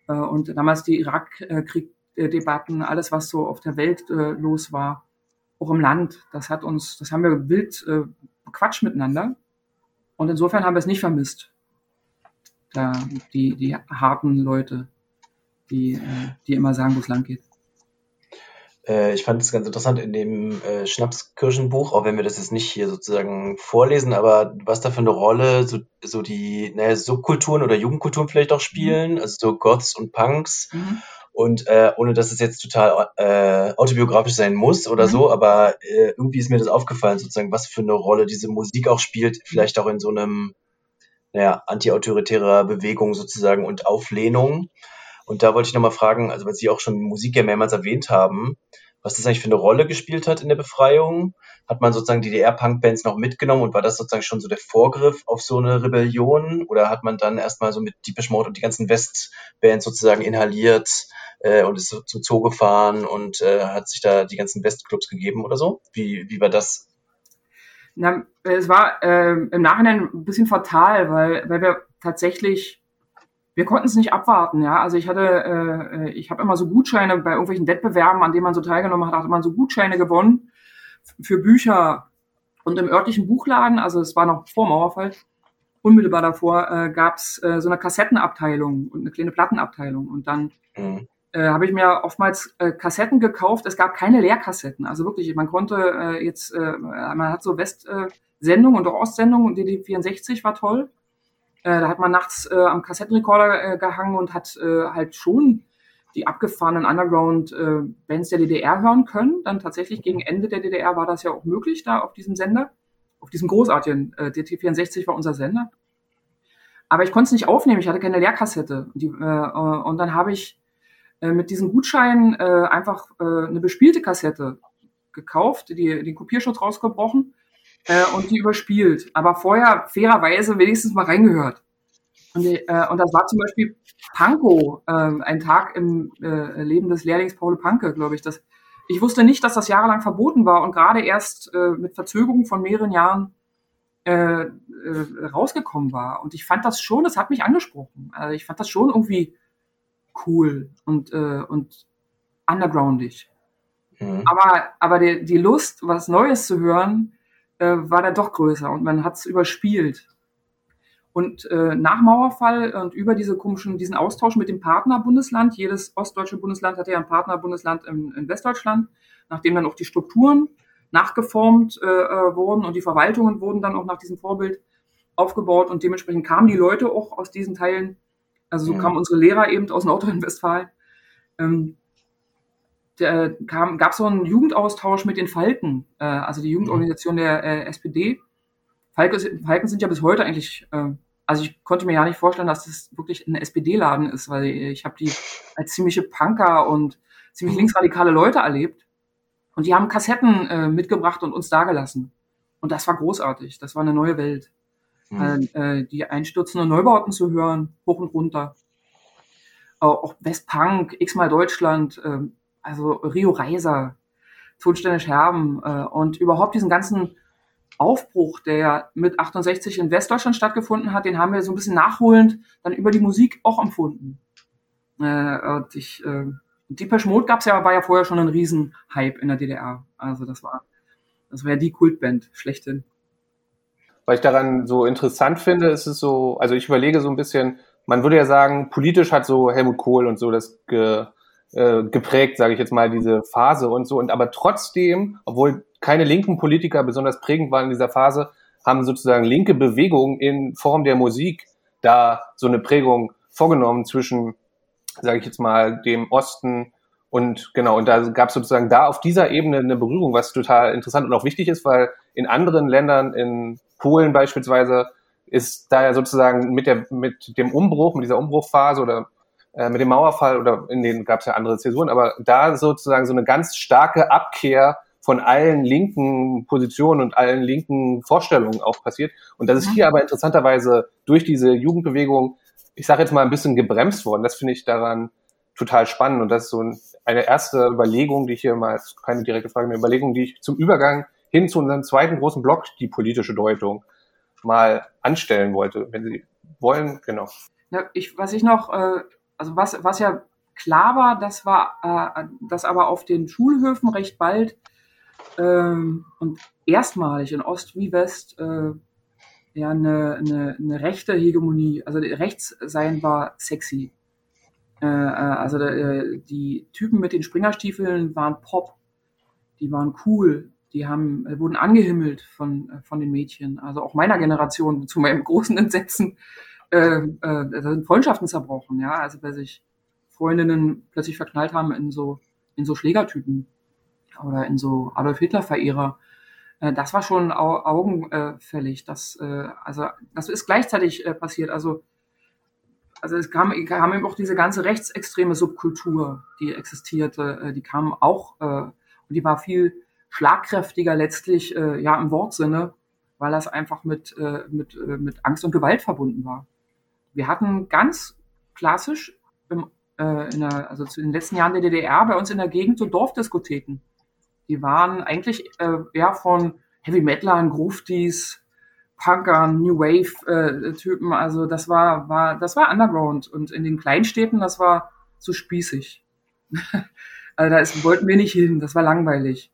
Und damals die Irakkrieg-Debatten, alles, was so auf der Welt los war, auch im Land. Das hat uns, das haben wir wild äh, bequatscht miteinander. Und insofern haben wir es nicht vermisst. Da, die, die harten Leute, die, äh, die immer sagen, wo es lang geht. Äh, ich fand es ganz interessant in dem äh, Schnapskirchenbuch, auch wenn wir das jetzt nicht hier sozusagen vorlesen, aber was da für eine Rolle so, so die naja, Subkulturen oder Jugendkulturen vielleicht auch spielen, also so Goths und Punks. Mhm. Und äh, ohne dass es jetzt total äh, autobiografisch sein muss oder Mhm. so, aber äh, irgendwie ist mir das aufgefallen, sozusagen, was für eine Rolle diese Musik auch spielt, vielleicht auch in so einem naja, anti-autoritärer Bewegung sozusagen und Auflehnung. Und da wollte ich nochmal fragen, also weil Sie auch schon Musik ja mehrmals erwähnt haben, was das eigentlich für eine Rolle gespielt hat in der Befreiung. Hat man sozusagen DDR-Punk-Bands noch mitgenommen und war das sozusagen schon so der Vorgriff auf so eine Rebellion? Oder hat man dann erstmal so mit Deepish Mode und die ganzen West-Bands sozusagen inhaliert äh, und ist zum Zoo gefahren und äh, hat sich da die ganzen West-Clubs gegeben oder so? Wie, wie war das? Na, es war ähm, im Nachhinein ein bisschen fatal, weil, weil wir tatsächlich, wir konnten es nicht abwarten, ja. Also ich hatte, äh, äh, ich habe immer so Gutscheine bei irgendwelchen Wettbewerben, an denen man so teilgenommen hat, hatte man so Gutscheine gewonnen für Bücher. Und im örtlichen Buchladen, also es war noch vor Mauerfall, unmittelbar davor, äh, gab es äh, so eine Kassettenabteilung und eine kleine Plattenabteilung. Und dann Mhm. äh, habe ich mir oftmals äh, Kassetten gekauft. Es gab keine Leerkassetten. Also wirklich, man konnte äh, jetzt, äh, man hat so West-Sendungen äh, und auch Ostsendungen. DD64 war toll. Äh, da hat man nachts äh, am Kassettenrekorder äh, gehangen und hat äh, halt schon die abgefahrenen Underground-Bands der DDR hören können. Dann tatsächlich gegen Ende der DDR war das ja auch möglich, da auf diesem Sender. Auf diesem großartigen äh, DT64 war unser Sender. Aber ich konnte es nicht aufnehmen, ich hatte keine Leerkassette. Und, die, äh, äh, und dann habe ich äh, mit diesem Gutschein äh, einfach äh, eine bespielte Kassette gekauft, die, den Kopierschutz rausgebrochen äh, und die überspielt. Aber vorher fairerweise wenigstens mal reingehört. Und, äh, und das war zum Beispiel Panko, äh, ein Tag im äh, Leben des Lehrlings Paul Panke, glaube ich. Das, ich wusste nicht, dass das jahrelang verboten war und gerade erst äh, mit Verzögerung von mehreren Jahren äh, äh, rausgekommen war. Und ich fand das schon, das hat mich angesprochen. Also ich fand das schon irgendwie cool und, äh, und undergroundig. Mhm. Aber, aber die, die Lust, was Neues zu hören, äh, war dann doch größer und man hat es überspielt. Und äh, nach Mauerfall und über diese komischen, diesen Austausch mit dem Partnerbundesland, jedes ostdeutsche Bundesland hatte ja ein Partnerbundesland in, in Westdeutschland, nachdem dann auch die Strukturen nachgeformt äh, äh, wurden und die Verwaltungen wurden dann auch nach diesem Vorbild aufgebaut und dementsprechend kamen die Leute auch aus diesen Teilen, also so Mhm. kamen unsere Lehrer eben aus Nordrhein-Westfalen. Ähm, gab so einen Jugendaustausch mit den Falken, äh, also die Jugendorganisation der äh, SPD. Falke, Falken sind ja bis heute eigentlich, äh, also ich konnte mir ja nicht vorstellen, dass das wirklich ein SPD-Laden ist, weil ich habe die als ziemliche Punker und ziemlich linksradikale Leute erlebt. Und die haben Kassetten äh, mitgebracht und uns dagelassen. Und das war großartig. Das war eine neue Welt. Mhm. Äh, die einstürzenden Neubauten zu hören, hoch und runter. Auch, auch Westpunk, x-mal Deutschland, ähm, also Rio Reiser, Tonsteine Scherben äh, und überhaupt diesen ganzen Aufbruch, der mit 68 in Westdeutschland stattgefunden hat, den haben wir so ein bisschen nachholend dann über die Musik auch empfunden. Äh, und ich, äh, Deepesh Mode gab's ja, war ja vorher schon ein Riesenhype in der DDR. Also das war, das war ja die Kultband schlechthin. Was ich daran so interessant finde, ist es so, also ich überlege so ein bisschen, man würde ja sagen, politisch hat so Helmut Kohl und so das ge, äh, geprägt, sage ich jetzt mal, diese Phase und so. Und aber trotzdem, obwohl keine linken Politiker besonders prägend waren in dieser Phase, haben sozusagen linke Bewegungen in Form der Musik da so eine Prägung vorgenommen zwischen, sage ich jetzt mal, dem Osten und genau, und da gab es sozusagen da auf dieser Ebene eine Berührung, was total interessant und auch wichtig ist, weil in anderen Ländern, in Polen beispielsweise, ist da ja sozusagen mit, der, mit dem Umbruch, mit dieser Umbruchphase oder mit dem Mauerfall oder in denen gab es ja andere Zäsuren, aber da sozusagen so eine ganz starke Abkehr von allen linken Positionen und allen linken Vorstellungen auch passiert. Und das ist hier aber interessanterweise durch diese Jugendbewegung, ich sage jetzt mal ein bisschen gebremst worden. Das finde ich daran total spannend. Und das ist so ein, eine erste Überlegung, die ich hier mal, keine direkte Frage, eine Überlegung, die ich zum Übergang hin zu unserem zweiten großen Block, die politische Deutung, mal anstellen wollte. Wenn Sie wollen, genau. Ja, ich, was ich noch, äh, also was, was ja klar war, das war, äh, dass aber auf den Schulhöfen recht bald ähm, und erstmalig in Ost wie West äh, ja eine, eine, eine rechte Hegemonie, also rechts sein war sexy. Äh, äh, also äh, die Typen mit den Springerstiefeln waren Pop, die waren cool, die haben, äh, wurden angehimmelt von, von den Mädchen. Also auch meiner Generation, zu meinem großen Entsetzen, äh, äh, da sind Freundschaften zerbrochen, ja, also weil sich Freundinnen plötzlich verknallt haben in so, in so Schlägertypen oder in so Adolf Hitler-Verehrer. Äh, das war schon au augenfällig. Das, äh, also, das ist gleichzeitig äh, passiert. Also, also es kam, kam eben auch diese ganze rechtsextreme Subkultur, die existierte, äh, die kam auch, äh, und die war viel schlagkräftiger letztlich, äh, ja, im Wortsinne, weil das einfach mit, äh, mit, äh, mit Angst und Gewalt verbunden war. Wir hatten ganz klassisch im, äh, in der, also zu den letzten Jahren der DDR bei uns in der Gegend so Dorfdiskotheken. Die waren eigentlich äh, eher von Heavy Metalern, Gruftis, Punkern, New Wave äh, Typen. Also das war, war, das war Underground. Und in den Kleinstädten, das war so spießig. also da ist, wollten wir nicht hin, das war langweilig.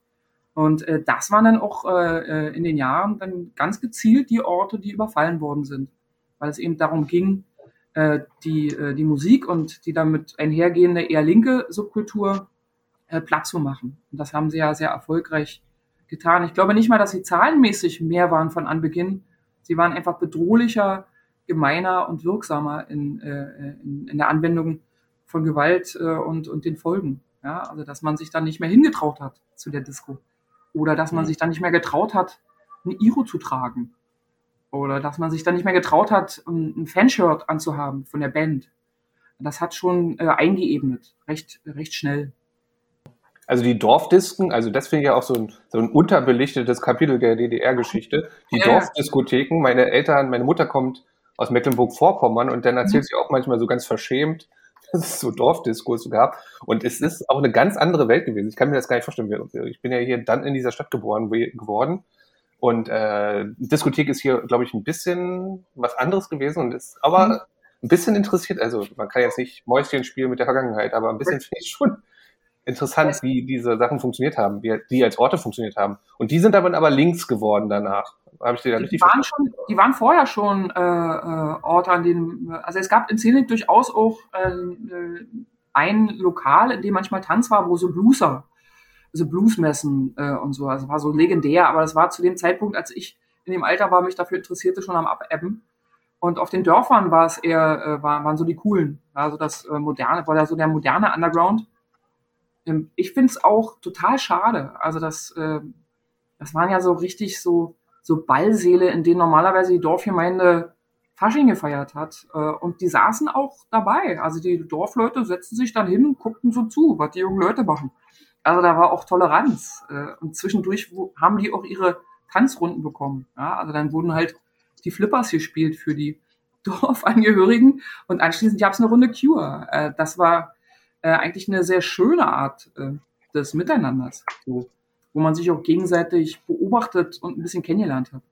Und äh, das waren dann auch äh, äh, in den Jahren dann ganz gezielt die Orte, die überfallen worden sind. Weil es eben darum ging, äh, die, äh, die Musik und die damit einhergehende eher linke Subkultur äh, platt zu machen. Und das haben sie ja sehr erfolgreich getan. Ich glaube nicht mal, dass sie zahlenmäßig mehr waren von Anbeginn. Sie waren einfach bedrohlicher, gemeiner und wirksamer in, äh, in, in der Anwendung von Gewalt äh, und, und den Folgen. Ja, also dass man sich dann nicht mehr hingetraut hat zu der Disco. Oder dass man mhm. sich dann nicht mehr getraut hat, ein Iro zu tragen. Oder dass man sich dann nicht mehr getraut hat, ein Fanshirt anzuhaben von der Band. Das hat schon äh, eingeebnet, recht, recht schnell. Also die Dorfdisken, also das finde ich ja auch so ein, so ein unterbelichtetes Kapitel der DDR-Geschichte. Die ja. Dorfdiskotheken, meine Eltern, meine Mutter kommt aus Mecklenburg-Vorpommern und dann erzählt mhm. sie auch manchmal so ganz verschämt, dass es so Dorfdiskos gab. Und es ist auch eine ganz andere Welt gewesen. Ich kann mir das gar nicht vorstellen. Ich bin ja hier dann in dieser Stadt geboren geworden. Und äh, Diskothek ist hier, glaube ich, ein bisschen was anderes gewesen und ist aber mhm. ein bisschen interessiert. Also man kann jetzt nicht Mäuschen spielen mit der Vergangenheit, aber ein bisschen finde ich schon interessant, wie diese Sachen funktioniert haben, wie die als Orte funktioniert haben. Und die sind dann aber links geworden danach. Habe ich dir da richtig die waren schon, Die waren vorher schon äh, äh, Orte, an denen, also es gab in Szene durchaus auch äh, ein Lokal, in dem manchmal Tanz war, wo so Blueser, Bluesmessen äh, und so, also war so legendär, aber das war zu dem Zeitpunkt, als ich in dem Alter war, mich dafür interessierte, schon am Abebben. Und auf den Dörfern war es eher, äh, war, waren so die coolen, also das äh, moderne, war ja so der moderne Underground ähm, ich finde es auch total schade. Also das, äh, das waren ja so richtig so, so Ballseele, in denen normalerweise die Dorfgemeinde Fasching gefeiert hat. Äh, und die saßen auch dabei. Also die Dorfleute setzten sich dann hin und guckten so zu, was die jungen Leute machen. Also da war auch Toleranz. Äh, und zwischendurch haben die auch ihre Tanzrunden bekommen. Ja, also dann wurden halt die Flippers gespielt für die Dorfangehörigen und anschließend gab es eine Runde Cure. Äh, das war äh, eigentlich eine sehr schöne Art des Miteinanders, wo man sich auch gegenseitig beobachtet und ein bisschen kennengelernt hat.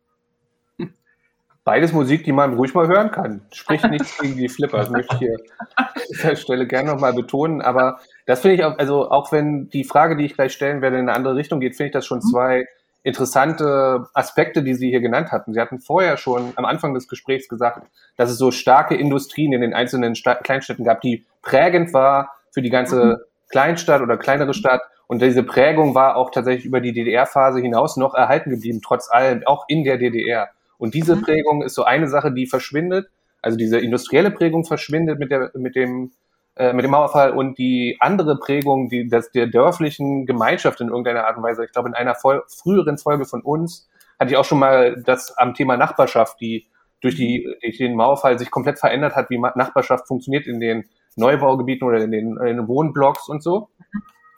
Beides Musik, die man ruhig mal hören kann. Spricht nichts gegen die Flipper. Das möchte ich hier an dieser Stelle gerne nochmal betonen. Aber das finde ich auch, also auch wenn die Frage, die ich gleich stellen werde, in eine andere Richtung geht, finde ich das schon mhm. zwei interessante Aspekte, die Sie hier genannt hatten. Sie hatten vorher schon am Anfang des Gesprächs gesagt, dass es so starke Industrien in den einzelnen Sta Kleinstädten gab, die prägend war für die ganze mhm. Kleinstadt oder kleinere Stadt. Und diese Prägung war auch tatsächlich über die DDR-Phase hinaus noch erhalten geblieben, trotz allem, auch in der DDR. Und diese mhm. Prägung ist so eine Sache, die verschwindet. Also diese industrielle Prägung verschwindet mit, der, mit, dem, äh, mit dem Mauerfall und die andere Prägung, die das der dörflichen Gemeinschaft in irgendeiner Art und Weise. Ich glaube, in einer Vol früheren Folge von uns hatte ich auch schon mal das am Thema Nachbarschaft, die durch, die, durch den Mauerfall sich komplett verändert hat, wie Nachbarschaft funktioniert in den Neubaugebieten oder in den, in den Wohnblocks und so.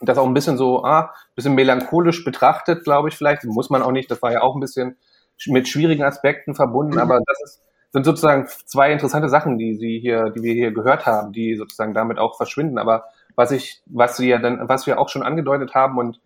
Und das auch ein bisschen so, ah, bisschen melancholisch betrachtet, glaube ich, vielleicht. Muss man auch nicht, das war ja auch ein bisschen mit schwierigen Aspekten verbunden, aber das ist, sind sozusagen zwei interessante Sachen, die sie hier, die wir hier gehört haben, die sozusagen damit auch verschwinden. Aber was ich, was sie ja dann, was wir auch schon angedeutet haben und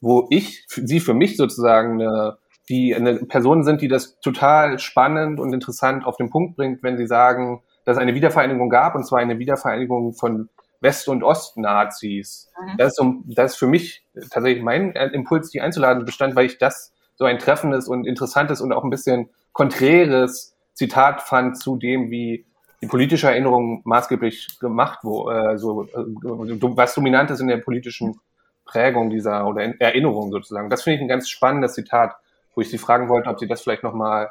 wo ich, sie für mich sozusagen eine, die eine Person sind, die das total spannend und interessant auf den Punkt bringt, wenn sie sagen, dass es eine Wiedervereinigung gab, und zwar eine Wiedervereinigung von West- und Ost-Nazis. Mhm. Das, ist das ist für mich tatsächlich mein Impuls, die einzuladen, bestand, weil ich das so ein treffendes und interessantes und auch ein bisschen konträres Zitat fand zu dem, wie die politische Erinnerung maßgeblich gemacht, wo äh, so äh, was dominant ist in der politischen Prägung dieser oder Erinnerung sozusagen. Das finde ich ein ganz spannendes Zitat, wo ich Sie fragen wollte, ob Sie das vielleicht nochmal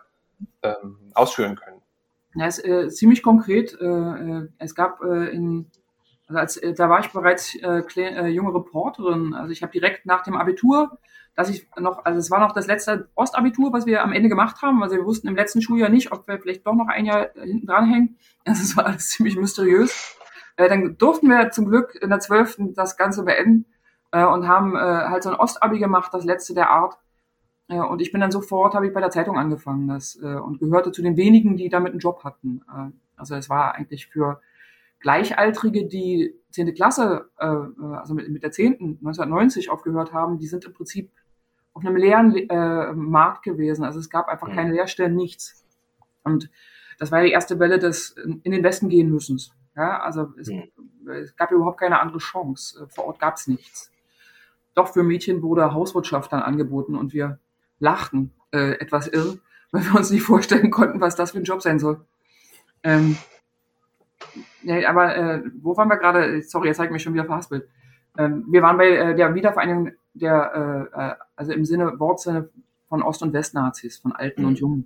ähm, ausführen können. Ja, ist äh, ziemlich konkret. Äh, äh, es gab äh, in, also als, äh, da war ich bereits äh, äh, junge Reporterin. Also ich habe direkt nach dem Abitur, dass ich noch, also es war noch das letzte Ostabitur, was wir am Ende gemacht haben. Also wir wussten im letzten Schuljahr nicht, ob wir vielleicht doch noch ein Jahr hinten dran hängen. Also es war alles ziemlich mysteriös. Äh, dann durften wir zum Glück in der zwölften das Ganze beenden äh, und haben äh, halt so ein Ostabi gemacht, das letzte der Art. Äh, und ich bin dann sofort, habe ich bei der Zeitung angefangen das, äh, und gehörte zu den wenigen, die damit einen Job hatten. Äh, also es war eigentlich für Gleichaltrige, die zehnte Klasse, äh, äh also mit, mit der zehnten 1990 aufgehört haben, die sind im Prinzip auf einem leeren äh, Markt gewesen. Also es gab einfach mhm. keine Lehrstellen, nichts. Und das war die erste Welle des in den Westen gehen müssen. Ja, also es, mhm. es gab überhaupt keine andere Chance. Vor Ort gab es nichts. Doch für Mädchen wurde Hauswirtschaft dann angeboten und wir lachten äh, etwas irr, weil wir uns nicht vorstellen konnten, was das für ein Job sein soll. Ähm, ja, aber äh, wo waren wir gerade? Sorry, jetzt habe ich mich schon wieder verhaspelt. Ähm, wir waren bei äh, der Wiedervereinigung der, äh, äh also im Sinne, Wortsinne von Ost- und Westnazis, von Alten mhm. und Jungen.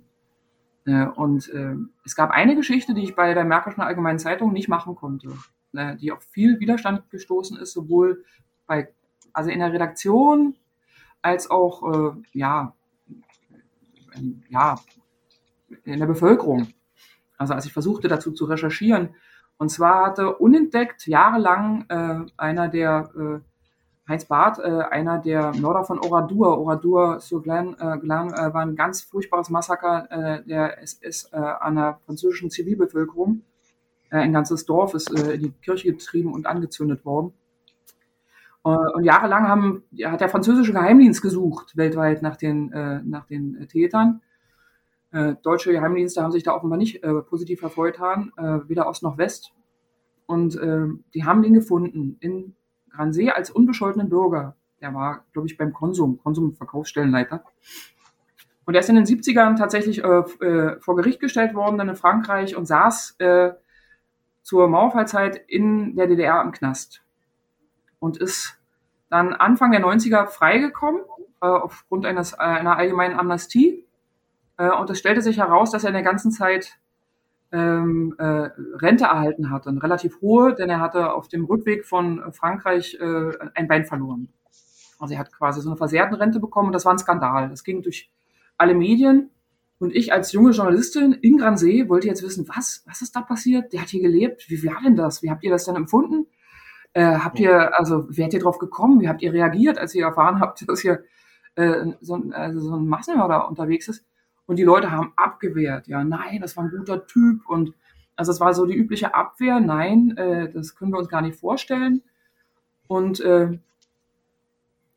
Äh, und äh, es gab eine Geschichte, die ich bei der Märkischen Allgemeinen Zeitung nicht machen konnte, äh, die auf viel Widerstand gestoßen ist, sowohl bei, also in der Redaktion als auch, äh, ja, ja, in der Bevölkerung. Also als ich versuchte dazu zu recherchieren. Und zwar hatte unentdeckt jahrelang äh, einer der, äh, Heinz Barth, äh, einer der Mörder von Oradur, Oradur sur Glen, äh, Glen äh, war ein ganz furchtbares Massaker äh, der SS äh, an der französischen Zivilbevölkerung. Äh, ein ganzes Dorf ist äh, in die Kirche getrieben und angezündet worden. Äh, und jahrelang haben, hat der französische Geheimdienst gesucht, weltweit nach den, äh, nach den äh, Tätern. Äh, deutsche Geheimdienste haben sich da offenbar nicht äh, positiv hervorgetan, äh, weder Ost noch West. Und die haben den gefunden in Gransee als unbescholtenen Bürger. Der war, glaube ich, beim Konsum, Konsum-Verkaufsstellenleiter. Und er ist in den 70ern tatsächlich äh, vor Gericht gestellt worden, dann in Frankreich und saß äh, zur Mauerfallzeit in der DDR im Knast und ist dann Anfang der 90er freigekommen äh, aufgrund eines, einer allgemeinen Amnestie. Äh, und es stellte sich heraus, dass er in der ganzen Zeit ähm, äh, Rente erhalten hatte, eine relativ hohe, denn er hatte auf dem Rückweg von Frankreich äh, ein Bein verloren. Also er hat quasi so eine versehrten Rente bekommen und das war ein Skandal. Das ging durch alle Medien und ich als junge Journalistin in Gransee wollte jetzt wissen, was, was ist da passiert? Der hat hier gelebt. Wie war denn das? Wie habt ihr das dann empfunden? Äh, habt ihr, also wer ihr drauf gekommen? Wie habt ihr reagiert, als ihr erfahren habt, dass hier äh, so, ein, also so ein Massenmörder unterwegs ist? Und die Leute haben abgewehrt. Ja, nein, das war ein guter Typ. Und also es war so die übliche Abwehr. Nein, äh, das können wir uns gar nicht vorstellen. Und äh,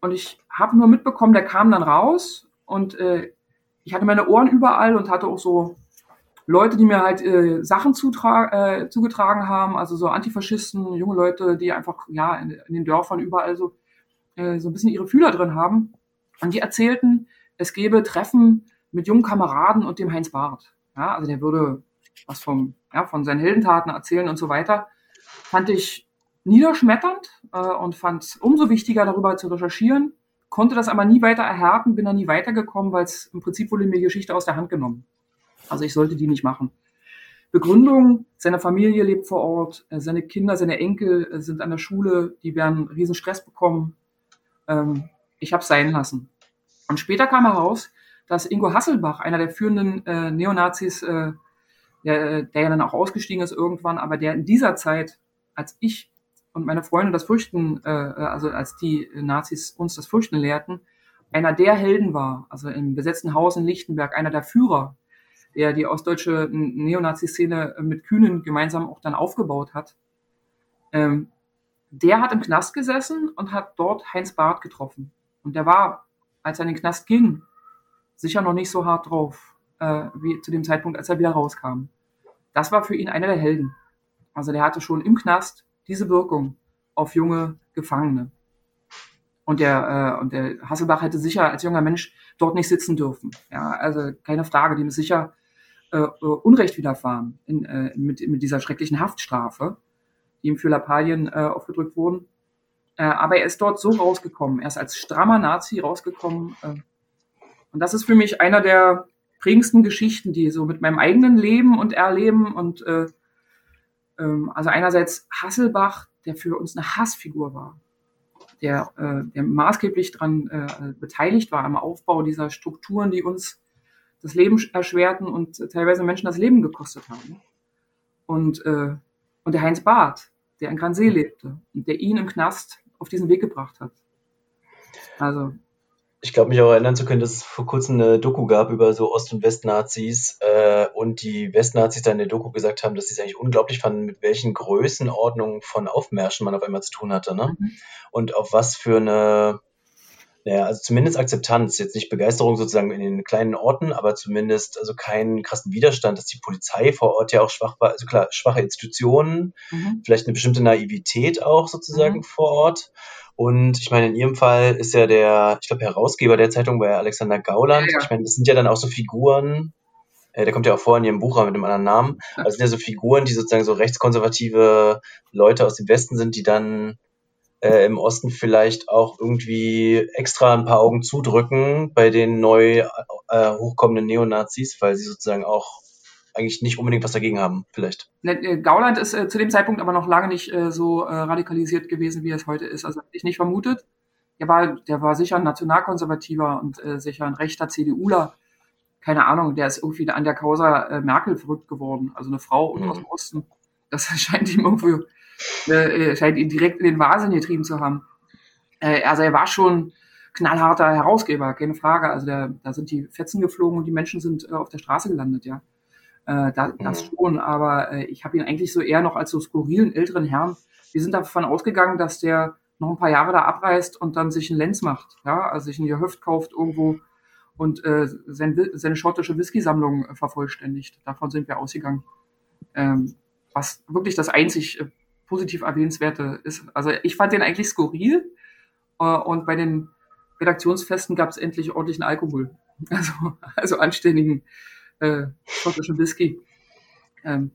und ich habe nur mitbekommen, der kam dann raus und äh, ich hatte meine Ohren überall und hatte auch so Leute, die mir halt äh, Sachen äh, zugetragen haben, also so Antifaschisten, junge Leute, die einfach ja in, in den Dörfern überall so, äh, so ein bisschen ihre Fühler drin haben. Und die erzählten, es gäbe Treffen mit jungen Kameraden und dem Heinz Barth. Ja, also der würde was vom, ja, von seinen Heldentaten erzählen und so weiter. Fand ich niederschmetternd äh, und fand es umso wichtiger, darüber zu recherchieren. Konnte das aber nie weiter erhärten, bin da nie weitergekommen, weil es im Prinzip wurde mir Geschichte aus der Hand genommen. Also ich sollte die nicht machen. Begründung, seine Familie lebt vor Ort, äh, seine Kinder, seine Enkel äh, sind an der Schule, die werden riesen Stress bekommen. Ähm, ich habe sein lassen. Und später kam heraus, dass Ingo Hasselbach, einer der führenden äh, Neonazis, äh, der, der ja dann auch ausgestiegen ist irgendwann, aber der in dieser Zeit, als ich und meine Freunde das Fürchten, äh, also als die Nazis uns das Fürchten lehrten, einer der Helden war, also im besetzten Haus in Lichtenberg, einer der Führer der die ostdeutsche Neonazi-Szene mit Kühnen gemeinsam auch dann aufgebaut hat. Ähm, der hat im Knast gesessen und hat dort Heinz Barth getroffen. Und der war, als er in den Knast ging, sicher noch nicht so hart drauf, äh, wie zu dem Zeitpunkt, als er wieder rauskam. Das war für ihn einer der Helden. Also der hatte schon im Knast diese Wirkung auf junge Gefangene. Und der, äh, und der Hasselbach hätte sicher als junger Mensch dort nicht sitzen dürfen. Ja, also keine Frage, dem ist sicher äh, Unrecht widerfahren in, äh, mit, mit dieser schrecklichen Haftstrafe, die ihm für Lappalien äh, aufgedrückt wurden. Äh, aber er ist dort so rausgekommen. Er ist als strammer Nazi rausgekommen. Äh, und das ist für mich einer der prägendsten Geschichten, die so mit meinem eigenen Leben und Erleben und äh, ähm, also einerseits Hasselbach, der für uns eine Hassfigur war, der, äh, der maßgeblich daran äh, beteiligt war am Aufbau dieser Strukturen, die uns das Leben erschwerten und teilweise Menschen das Leben gekostet haben. Und, äh, und der Heinz Barth, der in Gransee lebte und der ihn im Knast auf diesen Weg gebracht hat. Also ich glaube, mich auch erinnern zu können, dass es vor kurzem eine Doku gab über so Ost- und Westnazis äh, und die Westnazis da in der Doku gesagt haben, dass sie es eigentlich unglaublich fanden, mit welchen Größenordnungen von Aufmärschen man auf einmal zu tun hatte, ne? Mhm. Und auf was für eine, naja, also zumindest Akzeptanz, jetzt nicht Begeisterung sozusagen in den kleinen Orten, aber zumindest also keinen krassen Widerstand, dass die Polizei vor Ort ja auch schwach war, also klar, schwache Institutionen, mhm. vielleicht eine bestimmte Naivität auch sozusagen mhm. vor Ort und ich meine, in Ihrem Fall ist ja der, ich glaube, Herausgeber der Zeitung bei Alexander Gauland. Ja. Ich meine, das sind ja dann auch so Figuren, äh, der kommt ja auch vor in Ihrem Buch mit einem anderen Namen. Also sind ja so Figuren, die sozusagen so rechtskonservative Leute aus dem Westen sind, die dann äh, im Osten vielleicht auch irgendwie extra ein paar Augen zudrücken bei den neu äh, hochkommenden Neonazis, weil sie sozusagen auch eigentlich nicht unbedingt was dagegen haben, vielleicht. Ne, äh, Gauland ist äh, zu dem Zeitpunkt aber noch lange nicht äh, so äh, radikalisiert gewesen, wie es heute ist. Also ich nicht vermutet. Der war, der war sicher ein Nationalkonservativer und äh, sicher ein rechter CDUler. Keine Ahnung, der ist irgendwie an der Causa äh, Merkel verrückt geworden. Also eine Frau mhm. aus dem Osten. Das scheint ihm irgendwie, scheint ihn direkt in den Wahnsinn getrieben zu haben. Also er war schon knallharter Herausgeber, keine Frage. Also der, da sind die Fetzen geflogen und die Menschen sind äh, auf der Straße gelandet, ja. Äh, da, das schon, aber äh, ich habe ihn eigentlich so eher noch als so skurrilen älteren Herrn. Wir sind davon ausgegangen, dass der noch ein paar Jahre da abreist und dann sich einen Lenz macht, ja, also sich ein Gehöft kauft irgendwo und äh, sein, seine schottische Whisky-Sammlung äh, vervollständigt. Davon sind wir ausgegangen. Ähm, was wirklich das einzig äh, positiv erwähnenswerte ist. Also ich fand den eigentlich skurril äh, und bei den Redaktionsfesten gab es endlich ordentlichen Alkohol. Also, also anständigen äh, schottischen Whisky. Ähm,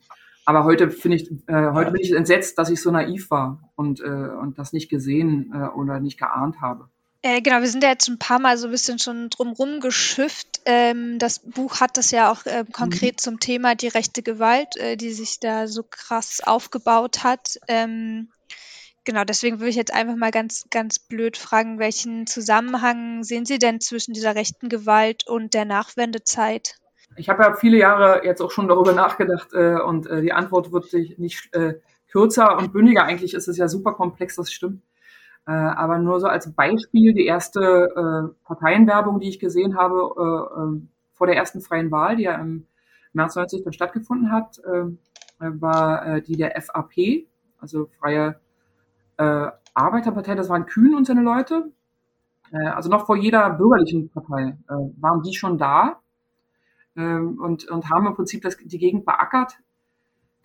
aber heute finde ich, äh, heute bin ich entsetzt, dass ich so naiv war und, äh, und das nicht gesehen äh, oder nicht geahnt habe. Äh, genau, wir sind ja jetzt ein paar Mal so ein bisschen schon drumrum geschifft. Ähm, das Buch hat das ja auch äh, konkret mhm. zum Thema die rechte Gewalt, äh, die sich da so krass aufgebaut hat. Ähm, genau, deswegen würde ich jetzt einfach mal ganz, ganz blöd fragen, welchen Zusammenhang sehen Sie denn zwischen dieser rechten Gewalt und der Nachwendezeit? Ich habe ja viele Jahre jetzt auch schon darüber nachgedacht äh, und äh, die Antwort wird nicht äh, kürzer und bündiger. Eigentlich ist es ja super komplex, das stimmt. Äh, aber nur so als Beispiel, die erste äh, Parteienwerbung, die ich gesehen habe äh, äh, vor der ersten freien Wahl, die ja im März 90 dann stattgefunden hat, äh, war äh, die der FAP, also Freie äh, Arbeiterpartei. Das waren Kühn und seine Leute. Äh, also noch vor jeder bürgerlichen Partei äh, waren die schon da ähm, und, und haben im Prinzip das, die Gegend beackert.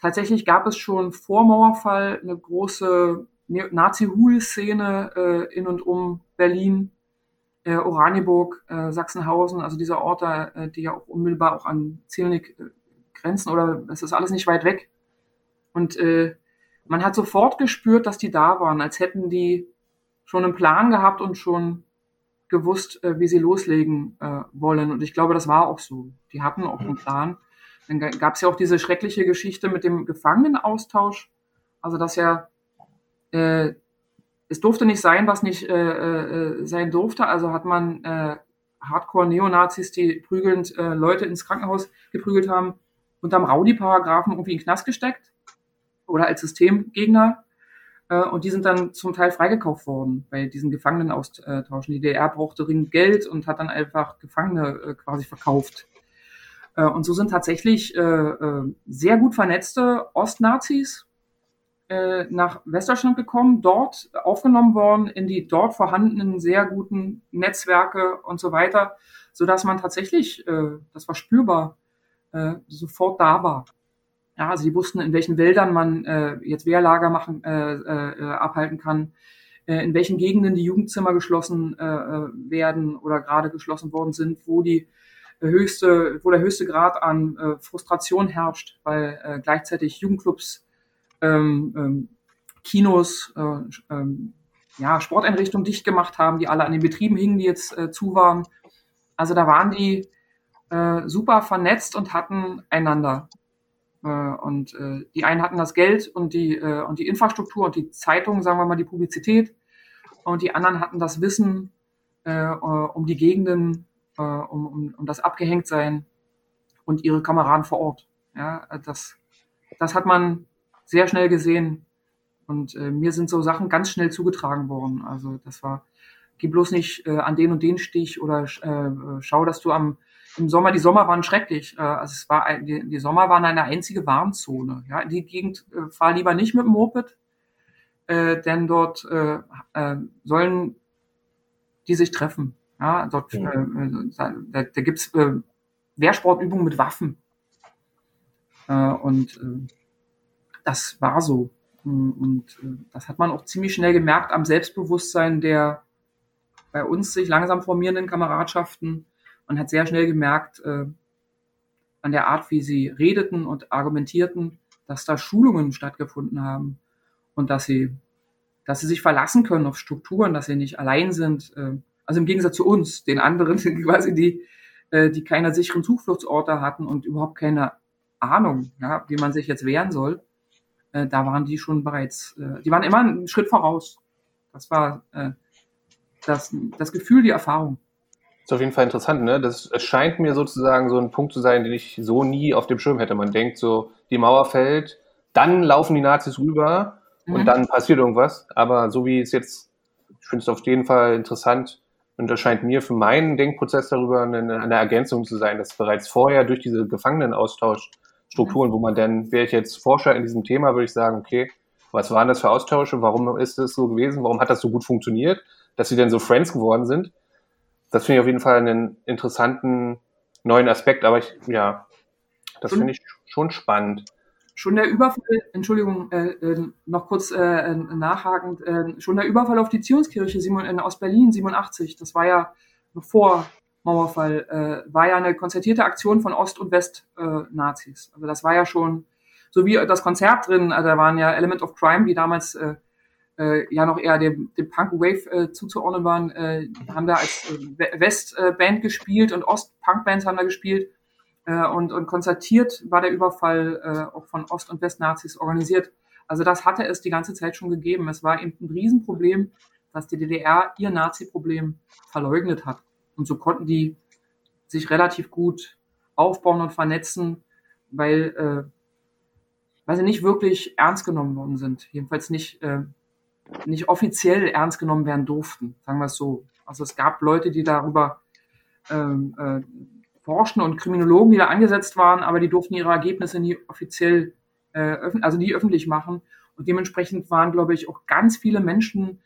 Tatsächlich gab es schon vor Mauerfall eine große Nazi-Hul-Szene äh, in und um Berlin, äh, Oranienburg, äh, Sachsenhausen, also diese Orte, äh, die ja auch unmittelbar auch an Zielnik äh, grenzen oder es ist alles nicht weit weg. Und äh, man hat sofort gespürt, dass die da waren, als hätten die schon einen Plan gehabt und schon gewusst, äh, wie sie loslegen äh, wollen. Und ich glaube, das war auch so. Die hatten auch einen Plan. Dann gab es ja auch diese schreckliche Geschichte mit dem Gefangenenaustausch. Also dass ja äh, es durfte nicht sein, was nicht äh, äh, sein durfte. Also hat man äh, Hardcore-Neonazis, die prügelnd äh, Leute ins Krankenhaus geprügelt haben, unterm Rowdy-Paragraphen irgendwie in den Knast gesteckt oder als Systemgegner äh, und die sind dann zum Teil freigekauft worden bei diesen Gefangenenaustauschen. Die DDR brauchte dringend Geld und hat dann einfach Gefangene äh, quasi verkauft. Äh, und so sind tatsächlich sehr gut vernetzte Ostnazis nach Westdeutschland gekommen, dort aufgenommen worden in die dort vorhandenen sehr guten Netzwerke und so weiter, so dass man tatsächlich, das war spürbar, sofort da war. Ja, also die wussten, in welchen Wäldern man äh, jetzt Wehrlager machen, äh, äh, abhalten kann, äh, in welchen Gegenden die Jugendzimmer geschlossen äh, äh werden oder gerade geschlossen worden sind, wo die der höchste, wo der höchste Grad an äh, Frustration herrscht, weil äh, gleichzeitig Jugendclubs, ähm, ähm, Kinos, äh, ähm, ja, Sporteinrichtungen dicht gemacht haben, die alle an den Betrieben hingen, die jetzt äh, zu waren. Also da waren die äh, super vernetzt und hatten einander. Äh, und äh, die einen hatten das Geld und die, äh, und die Infrastruktur und die Zeitung, sagen wir mal, die Publizität. Und die anderen hatten das Wissen um die Gegenden, um, um, um das Abgehängtsein und ihre Kameraden vor Ort. Ja, das, das hat man sehr schnell gesehen. Und äh, mir sind so Sachen ganz schnell zugetragen worden. Also das war, geh bloß nicht äh, an den und den Stich oder äh, schau, dass du am im Sommer, die Sommer waren schrecklich. Äh, also es war ein, die, die Sommer waren eine einzige Warnzone. Ja, in die Gegend äh, fahr lieber nicht mit dem Moped, äh, denn dort äh, äh, sollen die sich treffen. Ja, dort ja. Äh, da, da gibt's äh, Wehrsportübungen mit Waffen. Äh, und äh, das war so. Und äh, das hat man auch ziemlich schnell gemerkt am Selbstbewusstsein der bei uns sich langsam formierenden Kameradschaften. Man hat sehr schnell gemerkt, äh, an der Art, wie sie redeten und argumentierten, dass da Schulungen stattgefunden haben und dass sie, dass sie sich verlassen können auf Strukturen, dass sie nicht allein sind. Äh, also im Gegensatz zu uns, den anderen, quasi die, äh, die keine sicheren Zufluchtsorte hatten und überhaupt keine Ahnung, ja, wie man sich jetzt wehren soll. Äh, da waren die schon bereits, äh, die waren immer einen Schritt voraus. Das war äh, das, das Gefühl, die Erfahrung. Das ist auf jeden Fall interessant, ne? Das scheint mir sozusagen so ein Punkt zu sein, den ich so nie auf dem Schirm hätte. Man denkt so, die Mauer fällt, dann laufen die Nazis rüber mhm. und dann passiert irgendwas. Aber so wie es jetzt, ich finde es auf jeden Fall interessant, und das scheint mir für meinen Denkprozess darüber eine, eine Ergänzung zu sein, dass bereits vorher durch diese Gefangenenaustauschstrukturen, wo man dann, wäre ich jetzt Forscher in diesem Thema, würde ich sagen, okay, was waren das für Austausche? Warum ist es so gewesen? Warum hat das so gut funktioniert, dass sie denn so Friends geworden sind? Das finde ich auf jeden Fall einen interessanten neuen Aspekt, aber ich, ja, das finde ich schon spannend schon der Überfall, Entschuldigung, äh, äh, noch kurz äh, nachhakend, äh, schon der Überfall auf die Zionskirche in Ostberlin 87, das war ja bevor Mauerfall, äh, war ja eine konzertierte Aktion von Ost- und West-Nazis. Äh, also das war ja schon, so wie das Konzert drin, also da waren ja Element of Crime, die damals äh, äh, ja noch eher dem, dem Punk-Wave äh, zuzuordnen waren, äh, haben da als äh, West-Band gespielt und Ost-Punk-Bands haben da gespielt. Äh, und, und konstatiert war der Überfall äh, auch von Ost- und Westnazis organisiert. Also das hatte es die ganze Zeit schon gegeben. Es war eben ein Riesenproblem, dass die DDR ihr Nazi-Problem verleugnet hat. Und so konnten die sich relativ gut aufbauen und vernetzen, weil, äh, weil sie nicht wirklich ernst genommen worden sind. Jedenfalls nicht, äh, nicht offiziell ernst genommen werden durften, sagen wir es so. Also es gab Leute, die darüber ähm, äh, forschten und Kriminologen, die da angesetzt waren, aber die durften ihre Ergebnisse nie offiziell, äh, also nie öffentlich machen. Und dementsprechend waren, glaube ich, auch ganz viele Menschen,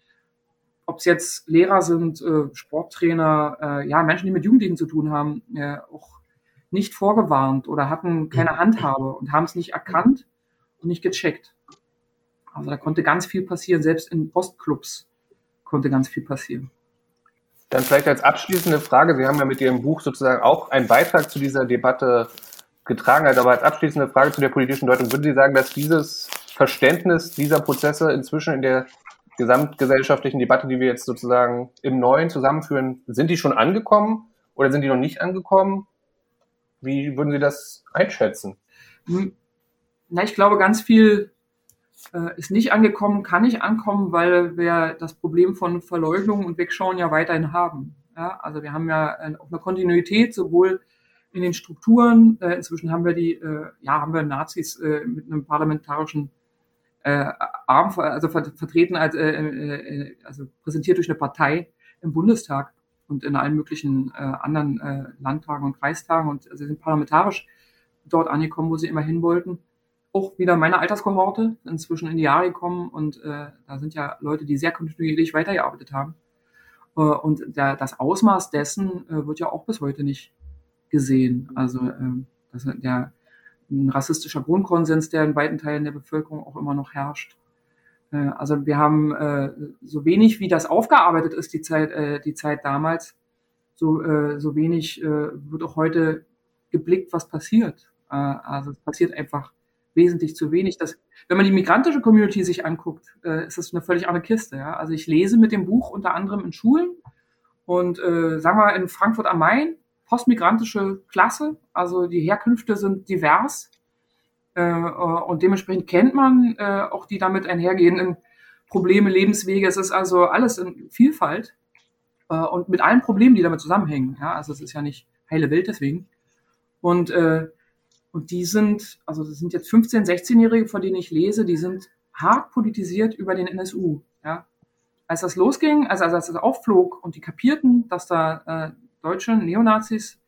ob es jetzt Lehrer sind, äh, Sporttrainer, äh, ja, Menschen, die mit Jugendlichen zu tun haben, äh, auch nicht vorgewarnt oder hatten keine Handhabe und haben es nicht erkannt und nicht gecheckt. Also da konnte ganz viel passieren, selbst in Postclubs konnte ganz viel passieren. Dann vielleicht als abschließende Frage, Sie haben ja mit Ihrem Buch sozusagen auch einen Beitrag zu dieser Debatte getragen, also aber als abschließende Frage zu der politischen Deutung, würden Sie sagen, dass dieses Verständnis dieser Prozesse inzwischen in der gesamtgesellschaftlichen Debatte, die wir jetzt sozusagen im Neuen zusammenführen, sind die schon angekommen oder sind die noch nicht angekommen? Wie würden Sie das einschätzen? Hm. Na, ich glaube, ganz viel äh, ist nicht angekommen, kann nicht ankommen, weil wir das Problem von Verleugnung und Wegschauen ja weiterhin haben. Ja, also wir haben ja auch eine Kontinuität sowohl in den Strukturen. Äh, inzwischen haben wir die, äh, ja, haben wir Nazis äh, mit einem parlamentarischen äh, Arm, also ver vertreten als, äh, äh, also präsentiert durch eine Partei im Bundestag und in allen möglichen äh, anderen äh, Landtagen und Kreistagen und sie sind parlamentarisch dort angekommen, wo sie immer hin wollten auch wieder meine Alterskohorte inzwischen in die Jahre gekommen und äh, da sind ja Leute, die sehr kontinuierlich weitergearbeitet haben. Äh, und der, das Ausmaß dessen äh, wird ja auch bis heute nicht gesehen. Also äh, das, der ein rassistischer Grundkonsens, der in weiten Teilen der Bevölkerung auch immer noch herrscht. Äh, also wir haben äh, so wenig, wie das aufgearbeitet ist, die Zeit, äh, die Zeit damals, so, äh, so wenig äh, wird auch heute geblickt, was passiert. Äh, also es passiert einfach wesentlich zu wenig. Das, wenn man die migrantische Community sich anguckt, äh, ist das eine völlig andere Kiste. Ja? Also ich lese mit dem Buch unter anderem in Schulen und äh, sagen wir in Frankfurt am Main postmigrantische Klasse, also die Herkünfte sind divers äh, und dementsprechend kennt man äh, auch die damit einhergehenden Probleme, Lebenswege. Es ist also alles in Vielfalt äh, und mit allen Problemen, die damit zusammenhängen. Ja? Also es ist ja nicht heile Welt deswegen. Und, äh, und die sind, also das sind jetzt 15-, 16-Jährige, von denen ich lese, die sind hart politisiert über den NSU. Ja? Als das losging, also als das aufflog und die kapierten, dass da äh, deutsche Neonazis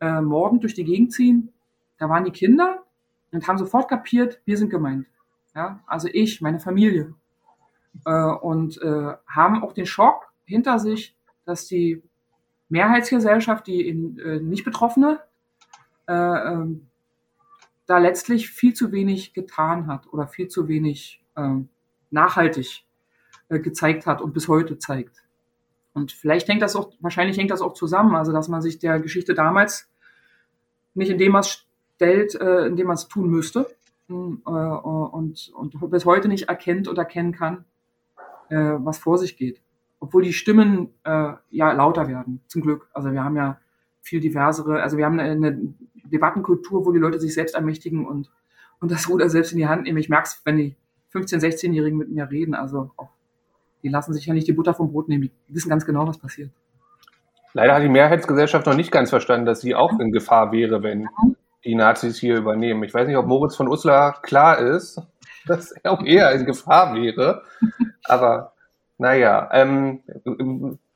äh, mordend durch die Gegend ziehen, da waren die Kinder und haben sofort kapiert, wir sind gemeint. Ja? Also ich, meine Familie. Äh, und äh, haben auch den Schock hinter sich, dass die Mehrheitsgesellschaft, die in, äh, nicht Betroffene, äh, ähm, da letztlich viel zu wenig getan hat oder viel zu wenig äh, nachhaltig äh, gezeigt hat und bis heute zeigt. Und vielleicht hängt das auch, wahrscheinlich hängt das auch zusammen, also dass man sich der Geschichte damals nicht in dem Maß stellt, äh, in dem man es tun müsste äh, und, und bis heute nicht erkennt und erkennen kann, äh, was vor sich geht. Obwohl die Stimmen äh, ja lauter werden, zum Glück. Also wir haben ja viel diversere, also wir haben eine, eine Debattenkultur, wo die Leute sich selbst ermächtigen und, und das Ruder selbst in die Hand nehmen. Ich merke es, wenn die 15-, 16-Jährigen mit mir reden. Also auch, die lassen sich ja nicht die Butter vom Brot nehmen. Die wissen ganz genau, was passiert. Leider hat die Mehrheitsgesellschaft noch nicht ganz verstanden, dass sie auch in Gefahr wäre, wenn die Nazis hier übernehmen. Ich weiß nicht, ob Moritz von Uslar klar ist, dass er auch eher in Gefahr wäre. Aber naja, ähm,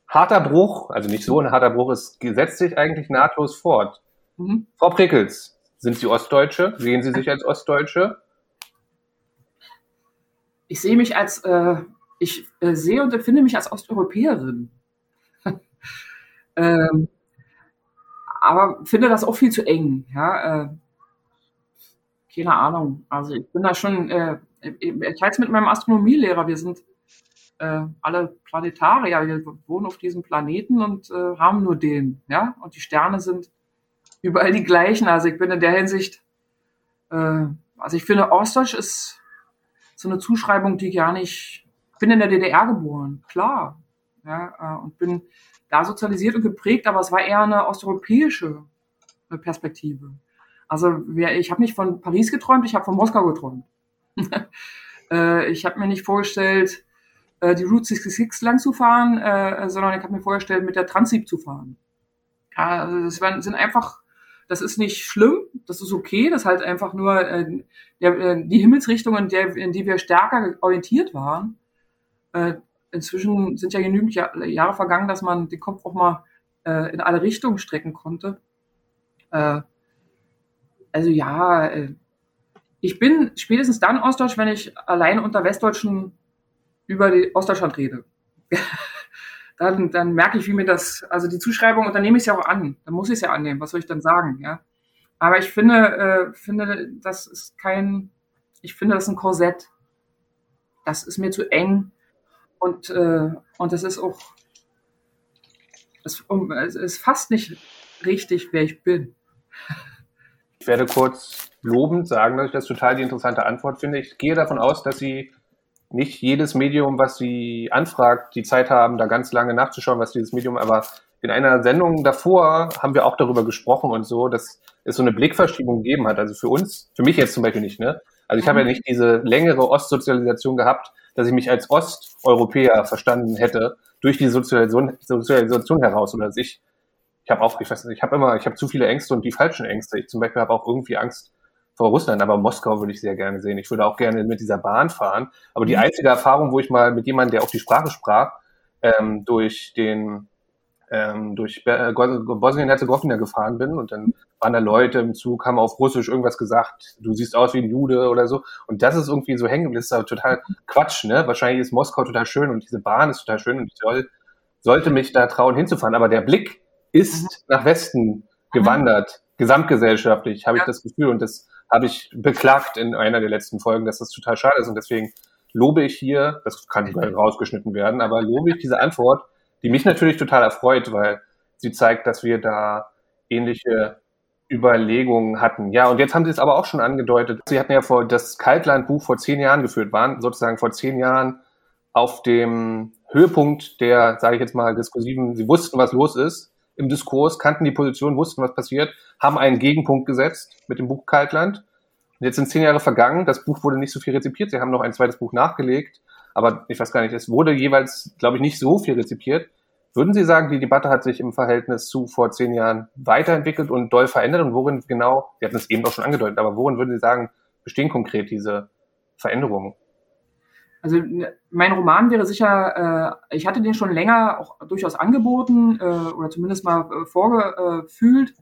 harter Bruch, also nicht so ein harter Bruch, es setzt sich eigentlich nahtlos fort. Mhm. Frau Prickels, sind Sie Ostdeutsche? Sehen Sie sich als Ostdeutsche? Ich sehe mich als, äh, ich äh, sehe und empfinde mich als Osteuropäerin. ähm, aber finde das auch viel zu eng. Ja, äh, keine Ahnung. Also ich bin da schon, äh, ich halte es mit meinem Astronomielehrer. Wir sind äh, alle Planetarier. Wir wohnen auf diesem Planeten und äh, haben nur den. Ja, und die Sterne sind überall die gleichen. Also ich bin in der Hinsicht, äh, also ich finde, Ostdeutsch ist so eine Zuschreibung, die gar nicht. Ich bin in der DDR geboren, klar. Ja, äh, und bin da sozialisiert und geprägt, aber es war eher eine osteuropäische äh, Perspektive. Also ich habe nicht von Paris geträumt, ich habe von Moskau geträumt. äh, ich habe mir nicht vorgestellt, die Route 66 lang zu fahren, sondern ich habe mir vorgestellt, mit der Transip zu fahren. Ja, also das waren, sind einfach, das ist nicht schlimm, das ist okay, das ist halt einfach nur äh, der, äh, die Himmelsrichtung, in, der, in die wir stärker orientiert waren. Äh, inzwischen sind ja genügend Jahr, Jahre vergangen, dass man den Kopf auch mal äh, in alle Richtungen strecken konnte. Äh, also ja, äh, ich bin spätestens dann Ostdeutsch, wenn ich allein unter Westdeutschen über die Ostdeutschland rede. dann, dann merke ich, wie mir das, also die Zuschreibung, und dann nehme ich es ja auch an. Dann muss ich es ja annehmen. Was soll ich dann sagen, ja? Aber ich finde, äh, finde, das ist kein, ich finde, das ist ein Korsett. Das ist mir zu eng. Und, äh, und das ist auch, es ist fast nicht richtig, wer ich bin. Ich werde kurz lobend sagen, dass ich das total die interessante Antwort finde. Ich gehe davon aus, dass Sie nicht jedes Medium, was sie anfragt, die Zeit haben, da ganz lange nachzuschauen, was dieses Medium, aber in einer Sendung davor haben wir auch darüber gesprochen und so, dass es so eine Blickverschiebung gegeben hat. Also für uns, für mich jetzt zum Beispiel nicht, ne? Also ich mhm. habe ja mhm. nicht diese längere Ostsozialisation gehabt, dass ich mich als Osteuropäer verstanden hätte durch die Sozialisation, Sozialisation heraus oder dass ich, ich habe auch, ich weiß nicht, ich habe immer, ich habe zu viele Ängste und die falschen Ängste. Ich zum Beispiel habe auch irgendwie Angst, vor Russland, aber Moskau würde ich sehr gerne sehen. Ich würde auch gerne mit dieser Bahn fahren. Aber die mhm. einzige Erfahrung, wo ich mal mit jemandem, der auch die Sprache sprach, ähm, durch den ähm, durch äh, Bosnien-Herzegowina gefahren bin und dann waren da Leute im Zug, haben auf Russisch irgendwas gesagt, du siehst aus wie ein Jude oder so. Und das ist irgendwie so hängen, das ist aber total Quatsch, ne? Wahrscheinlich ist Moskau total schön und diese Bahn ist total schön und ich soll, sollte mich da trauen hinzufahren. Aber der Blick ist mhm. nach Westen gewandert, gesamtgesellschaftlich, habe ich das Gefühl. Und das habe ich beklagt in einer der letzten Folgen, dass das total schade ist. Und deswegen lobe ich hier, das kann nicht rausgeschnitten werden, aber lobe ich diese Antwort, die mich natürlich total erfreut, weil sie zeigt, dass wir da ähnliche Überlegungen hatten. Ja, und jetzt haben Sie es aber auch schon angedeutet. Sie hatten ja vor das Kaltlandbuch vor zehn Jahren geführt, waren sozusagen vor zehn Jahren auf dem Höhepunkt der, sage ich jetzt mal, diskursiven, Sie wussten, was los ist im Diskurs, kannten die Position, wussten, was passiert, haben einen Gegenpunkt gesetzt mit dem Buch Kaltland. Und jetzt sind zehn Jahre vergangen, das Buch wurde nicht so viel rezipiert, Sie haben noch ein zweites Buch nachgelegt, aber ich weiß gar nicht, es wurde jeweils, glaube ich, nicht so viel rezipiert. Würden Sie sagen, die Debatte hat sich im Verhältnis zu vor zehn Jahren weiterentwickelt und doll verändert? Und worin genau, Sie hatten es eben auch schon angedeutet, aber worin würden Sie sagen, bestehen konkret diese Veränderungen? Also mein Roman wäre sicher, äh, ich hatte den schon länger auch durchaus angeboten äh, oder zumindest mal äh, vorgefühlt,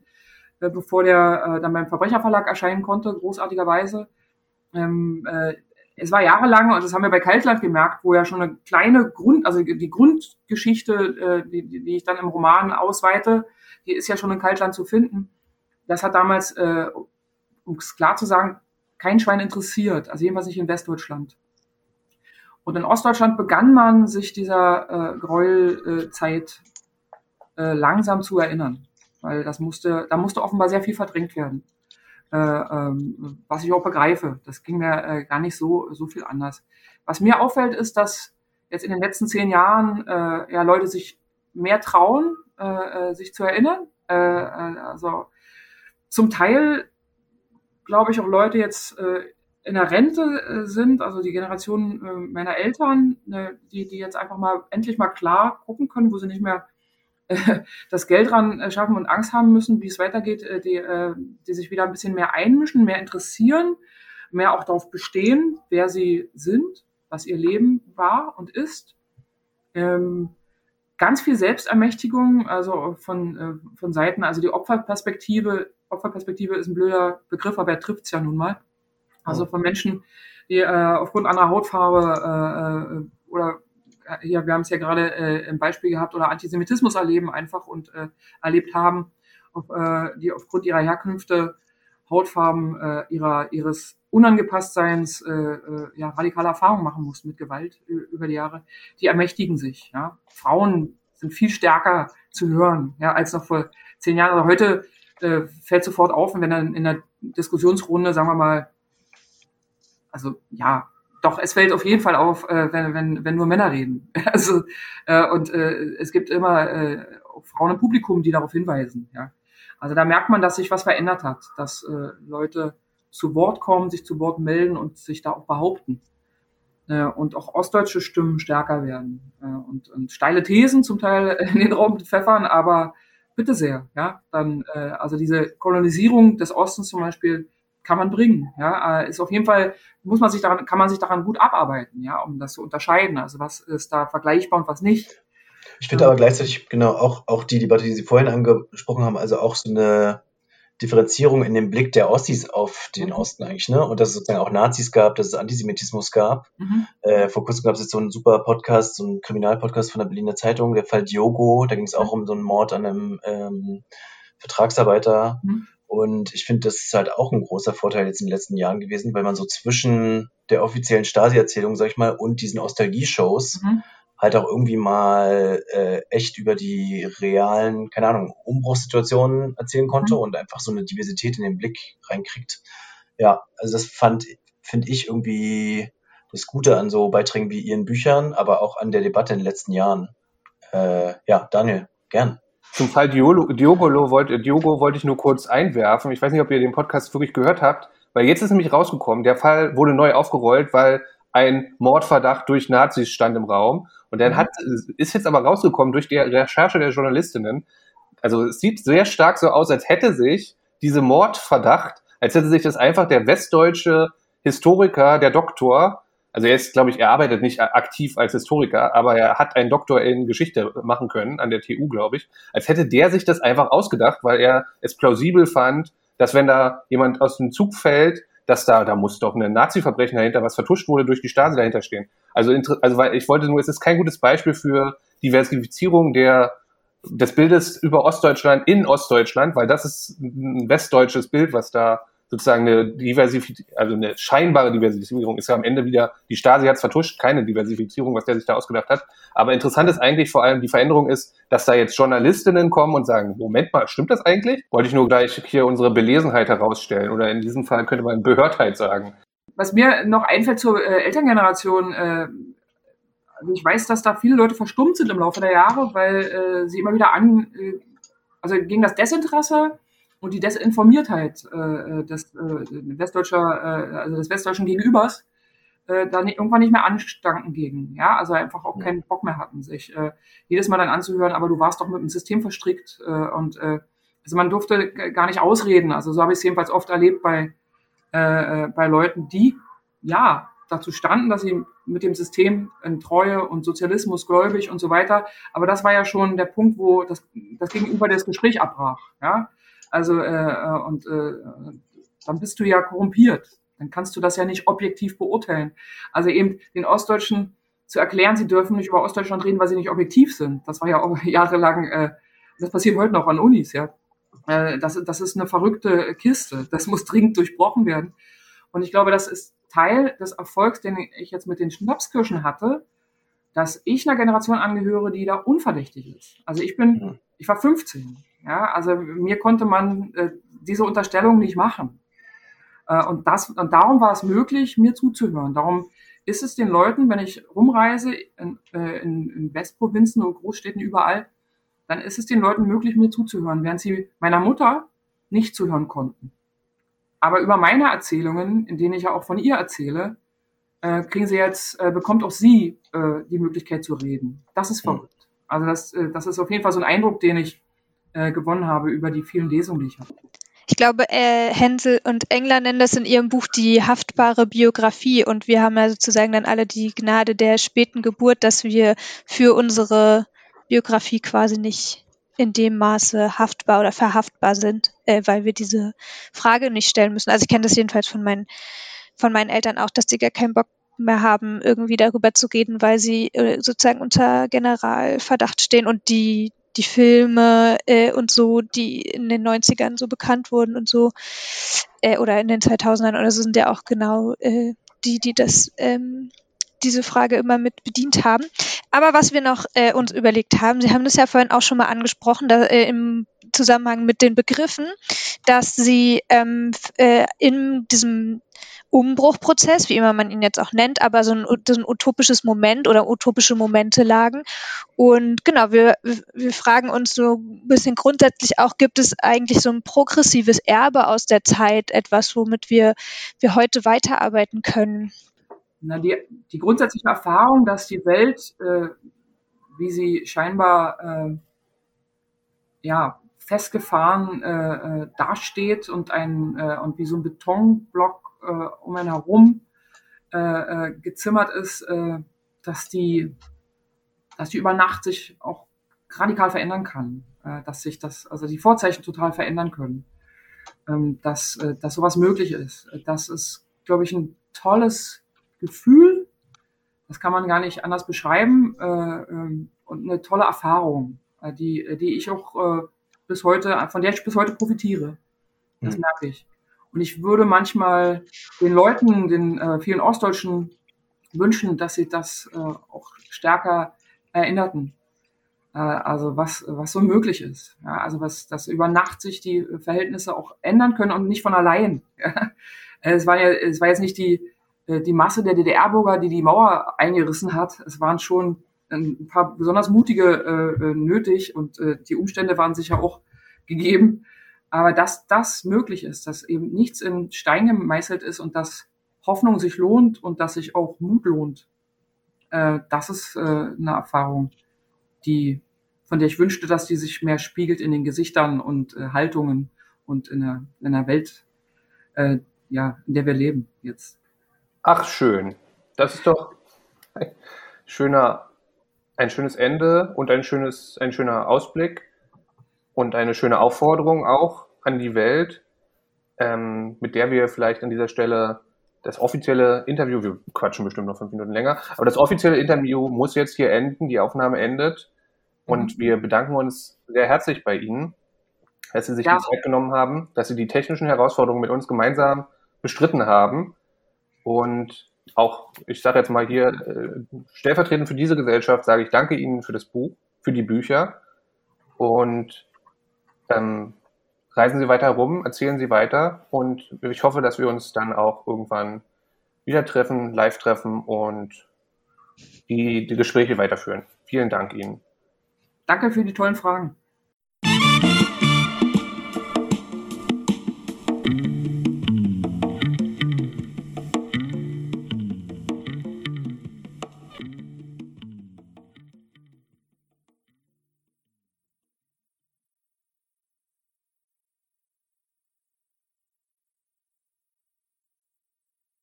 äh, bevor der äh, dann beim Verbrecherverlag erscheinen konnte, großartigerweise. Ähm, äh, es war jahrelang, und das haben wir bei Kaltland gemerkt, wo ja schon eine kleine Grund, also die Grundgeschichte, äh, die, die ich dann im Roman ausweite, die ist ja schon in Kaltland zu finden. Das hat damals, äh, um es klar zu sagen, kein Schwein interessiert, also jedenfalls nicht in Westdeutschland. Und in Ostdeutschland begann man sich dieser äh, Gräuelzeit äh, langsam zu erinnern, weil das musste, da musste offenbar sehr viel verdrängt werden. Äh, ähm, was ich auch begreife. Das ging mir äh, gar nicht so, so viel anders. Was mir auffällt, ist, dass jetzt in den letzten zehn Jahren äh, ja Leute sich mehr trauen, äh, äh sich zu erinnern. Äh, äh, also zum Teil glaube ich auch Leute jetzt äh, in der Rente äh, sind, also die Generation äh, meiner Eltern, äh, die, die jetzt einfach mal endlich mal klar gucken können, wo sie nicht mehr das Geld dran äh, schaffen und Angst haben müssen, wie es weitergeht, äh, die, äh, die sich wieder ein bisschen mehr einmischen, mehr interessieren, mehr auch darauf bestehen, wer sie sind, was ihr Leben war und ist. Ähm, ganz viel Selbstermächtigung, also von, von Seiten, also die Opferperspektive, Opferperspektive ist ein blöder Begriff, aber er trifft es ja nun mal. Also von Menschen, die äh, aufgrund anderer Hautfarbe äh, oder ja, wir haben es ja gerade äh, im Beispiel gehabt, oder Antisemitismus erleben einfach und äh, erlebt haben, auf, äh, die aufgrund ihrer Herkünfte, Hautfarben, äh, ihrer, ihres Unangepasstseins äh, äh, ja, radikale Erfahrungen machen mussten mit Gewalt über die Jahre, die ermächtigen sich. Ja. Frauen sind viel stärker zu hören ja, als noch vor zehn Jahren. Also heute äh, fällt sofort auf, wenn dann in der Diskussionsrunde, sagen wir mal, also ja, doch, es fällt auf jeden Fall auf, äh, wenn, wenn, wenn nur Männer reden. Also, äh, und äh, es gibt immer äh, Frauen im Publikum, die darauf hinweisen. Ja. Also da merkt man, dass sich was verändert hat, dass äh, Leute zu Wort kommen, sich zu Wort melden und sich da auch behaupten. Äh, und auch ostdeutsche Stimmen stärker werden. Äh, und, und steile Thesen zum Teil in den Raum pfeffern, aber bitte sehr, ja. Dann, äh, also diese Kolonisierung des Ostens zum Beispiel, kann man bringen. Ja, äh, ist auf jeden Fall muss man sich daran, kann man sich daran gut abarbeiten, ja, um das zu unterscheiden. Also was ist da vergleichbar und was nicht. Ich finde aber gleichzeitig genau auch auch die Debatte, die Sie vorhin angesprochen haben, also auch so eine Differenzierung in dem Blick der Ossis auf den mhm. Osten eigentlich, ne? Und dass es sozusagen auch Nazis gab, dass es Antisemitismus gab. Mhm. Äh, vor kurzem gab es jetzt so einen super Podcast, so einen Kriminalpodcast von der Berliner Zeitung, der Fall Diogo. Da ging es auch mhm. um so einen Mord an einem ähm, Vertragsarbeiter. Mhm. Und ich finde, das ist halt auch ein großer Vorteil jetzt in den letzten Jahren gewesen, weil man so zwischen der offiziellen Stasi-Erzählung, sag ich mal, und diesen Nostalgie-Shows mhm. halt auch irgendwie mal äh, echt über die realen, keine Ahnung, Umbruchssituationen erzählen konnte mhm. und einfach so eine Diversität in den Blick reinkriegt. Ja, also das fand, finde ich irgendwie das Gute an so Beiträgen wie Ihren Büchern, aber auch an der Debatte in den letzten Jahren. Äh, ja, Daniel, gern. Zum Fall Diolo, Diogolo wollte, Diogo wollte ich nur kurz einwerfen. Ich weiß nicht, ob ihr den Podcast wirklich gehört habt, weil jetzt ist nämlich rausgekommen, der Fall wurde neu aufgerollt, weil ein Mordverdacht durch Nazis stand im Raum. Und dann mhm. hat, ist jetzt aber rausgekommen durch die Recherche der Journalistinnen. Also es sieht sehr stark so aus, als hätte sich diese Mordverdacht, als hätte sich das einfach der westdeutsche Historiker, der Doktor, also er ist, glaube ich, er arbeitet nicht aktiv als Historiker, aber er hat einen Doktor in Geschichte machen können an der TU, glaube ich, als hätte der sich das einfach ausgedacht, weil er es plausibel fand, dass wenn da jemand aus dem Zug fällt, dass da, da muss doch ein Nazi-Verbrechen dahinter, was vertuscht wurde, durch die Stasi dahinter stehen. Also, also weil ich wollte nur, es ist kein gutes Beispiel für Diversifizierung der, des Bildes über Ostdeutschland in Ostdeutschland, weil das ist ein westdeutsches Bild, was da sozusagen eine Diversifizierung, also eine scheinbare Diversifizierung ist ja am Ende wieder, die Stasi hat es vertuscht, keine Diversifizierung, was der sich da ausgedacht hat. Aber interessant ist eigentlich vor allem die Veränderung ist, dass da jetzt Journalistinnen kommen und sagen, Moment mal, stimmt das eigentlich? Wollte ich nur gleich hier unsere Belesenheit herausstellen oder in diesem Fall könnte man Behördheit sagen. Was mir noch einfällt zur äh, Elterngeneration, äh, also ich weiß, dass da viele Leute verstummt sind im Laufe der Jahre, weil äh, sie immer wieder an, äh, also gegen das Desinteresse und die Desinformiertheit äh, des äh, westdeutscher, äh, also des westdeutschen Gegenübers äh, dann irgendwann nicht mehr anstanken gegen, ja, also einfach auch keinen Bock mehr hatten, sich äh, jedes Mal dann anzuhören, aber du warst doch mit dem System verstrickt äh, und äh, also man durfte gar nicht ausreden, also so habe ich es jedenfalls oft erlebt bei äh, äh, bei Leuten, die ja dazu standen, dass sie mit dem System in Treue und Sozialismus gläubig und so weiter. Aber das war ja schon der Punkt, wo das, das Gegenüber das Gespräch abbrach. Ja, also äh, äh, und äh, dann bist du ja korrumpiert. Dann kannst du das ja nicht objektiv beurteilen. Also eben den Ostdeutschen zu erklären, sie dürfen nicht über Ostdeutschland reden, weil sie nicht objektiv sind. Das war ja auch jahrelang, äh, das passiert heute noch an Unis, ja. Äh, das, das ist eine verrückte Kiste. Das muss dringend durchbrochen werden. Und ich glaube, das ist Teil des Erfolgs, den ich jetzt mit den Schnapskirschen hatte, dass ich einer Generation angehöre, die da unverdächtig ist. Also ich bin, ich war 15. Ja, also mir konnte man äh, diese Unterstellung nicht machen. Äh, und, das, und darum war es möglich, mir zuzuhören. Darum ist es den Leuten, wenn ich rumreise in, äh, in, in Westprovinzen und Großstädten überall, dann ist es den Leuten möglich, mir zuzuhören, während sie meiner Mutter nicht zuhören konnten. Aber über meine Erzählungen, in denen ich ja auch von ihr erzähle, äh, kriegen sie jetzt, äh, bekommt auch sie äh, die Möglichkeit zu reden. Das ist verrückt. Also das, äh, das ist auf jeden Fall so ein Eindruck, den ich äh, gewonnen habe über die vielen Lesungen, die ich habe. Ich glaube, äh, Hänsel und Engler nennen das in ihrem Buch die haftbare Biografie. Und wir haben ja sozusagen dann alle die Gnade der späten Geburt, dass wir für unsere Biografie quasi nicht in dem Maße haftbar oder verhaftbar sind, äh, weil wir diese Frage nicht stellen müssen. Also ich kenne das jedenfalls von meinen, von meinen Eltern auch, dass die gar keinen Bock mehr haben, irgendwie darüber zu reden, weil sie äh, sozusagen unter Generalverdacht stehen und die die Filme äh, und so, die in den 90ern so bekannt wurden und so, äh, oder in den 2000ern oder so, sind ja auch genau äh, die, die das, ähm, diese Frage immer mit bedient haben. Aber was wir noch äh, uns überlegt haben, Sie haben das ja vorhin auch schon mal angesprochen, da, äh, im Zusammenhang mit den Begriffen, dass Sie ähm, äh, in diesem Umbruchprozess, wie immer man ihn jetzt auch nennt, aber so ein, so ein utopisches Moment oder utopische Momente lagen. Und genau, wir, wir fragen uns so ein bisschen grundsätzlich auch, gibt es eigentlich so ein progressives Erbe aus der Zeit, etwas, womit wir, wir heute weiterarbeiten können? Na, die, die grundsätzliche Erfahrung, dass die Welt, äh, wie sie scheinbar äh, ja, festgefahren äh, äh dasteht und, ein, äh, und wie so ein Betonblock äh, um einen herum äh, äh, gezimmert ist, äh, dass die, dass die über Nacht sich auch radikal verändern kann, äh, dass sich das, also die Vorzeichen total verändern können, ähm, dass, äh, dass sowas möglich ist. Das ist, glaube ich, ein tolles Gefühl. Das kann man gar nicht anders beschreiben äh, ähm, und eine tolle Erfahrung, äh, die, die ich auch äh, bis heute, von der ich bis heute profitiere. Das mhm. merke ich. Und ich würde manchmal den Leuten, den äh, vielen Ostdeutschen wünschen, dass sie das äh, auch stärker erinnerten. Äh, also was, was so möglich ist. Ja, also was, dass über Nacht sich die Verhältnisse auch ändern können und nicht von allein. Es war ja, es war jetzt nicht die, äh, die Masse der DDR-Bürger, die die Mauer eingerissen hat. Es waren schon ein paar besonders mutige äh, äh nötig und äh, die Umstände waren sicher auch gegeben. Aber dass das möglich ist, dass eben nichts in Stein gemeißelt ist und dass Hoffnung sich lohnt und dass sich auch Mut lohnt, äh, das ist äh, eine Erfahrung, die, von der ich wünschte, dass die sich mehr spiegelt in den Gesichtern und äh, Haltungen und in der, in der Welt, äh, ja, in der wir leben jetzt. Ach, schön. Das ist doch ein schöner, ein schönes Ende und ein schönes, ein schöner Ausblick und eine schöne Aufforderung auch an die Welt, ähm, mit der wir vielleicht an dieser Stelle das offizielle Interview, wir quatschen bestimmt noch fünf Minuten länger, aber das offizielle Interview muss jetzt hier enden, die Aufnahme endet und mhm. wir bedanken uns sehr herzlich bei Ihnen. dass Sie sich Ja. die Zeit genommen haben, dass Sie die technischen Herausforderungen mit uns gemeinsam bestritten haben. Und auch, ich sage jetzt mal hier, äh, stellvertretend für diese Gesellschaft sage ich danke Ihnen für das Buch, für die Bücher. Und ähm, reisen Sie weiter rum, erzählen Sie weiter. Und ich hoffe, dass wir uns dann auch irgendwann wieder treffen, live treffen und die, die Gespräche weiterführen. Vielen Dank Ihnen. Danke für die tollen Fragen.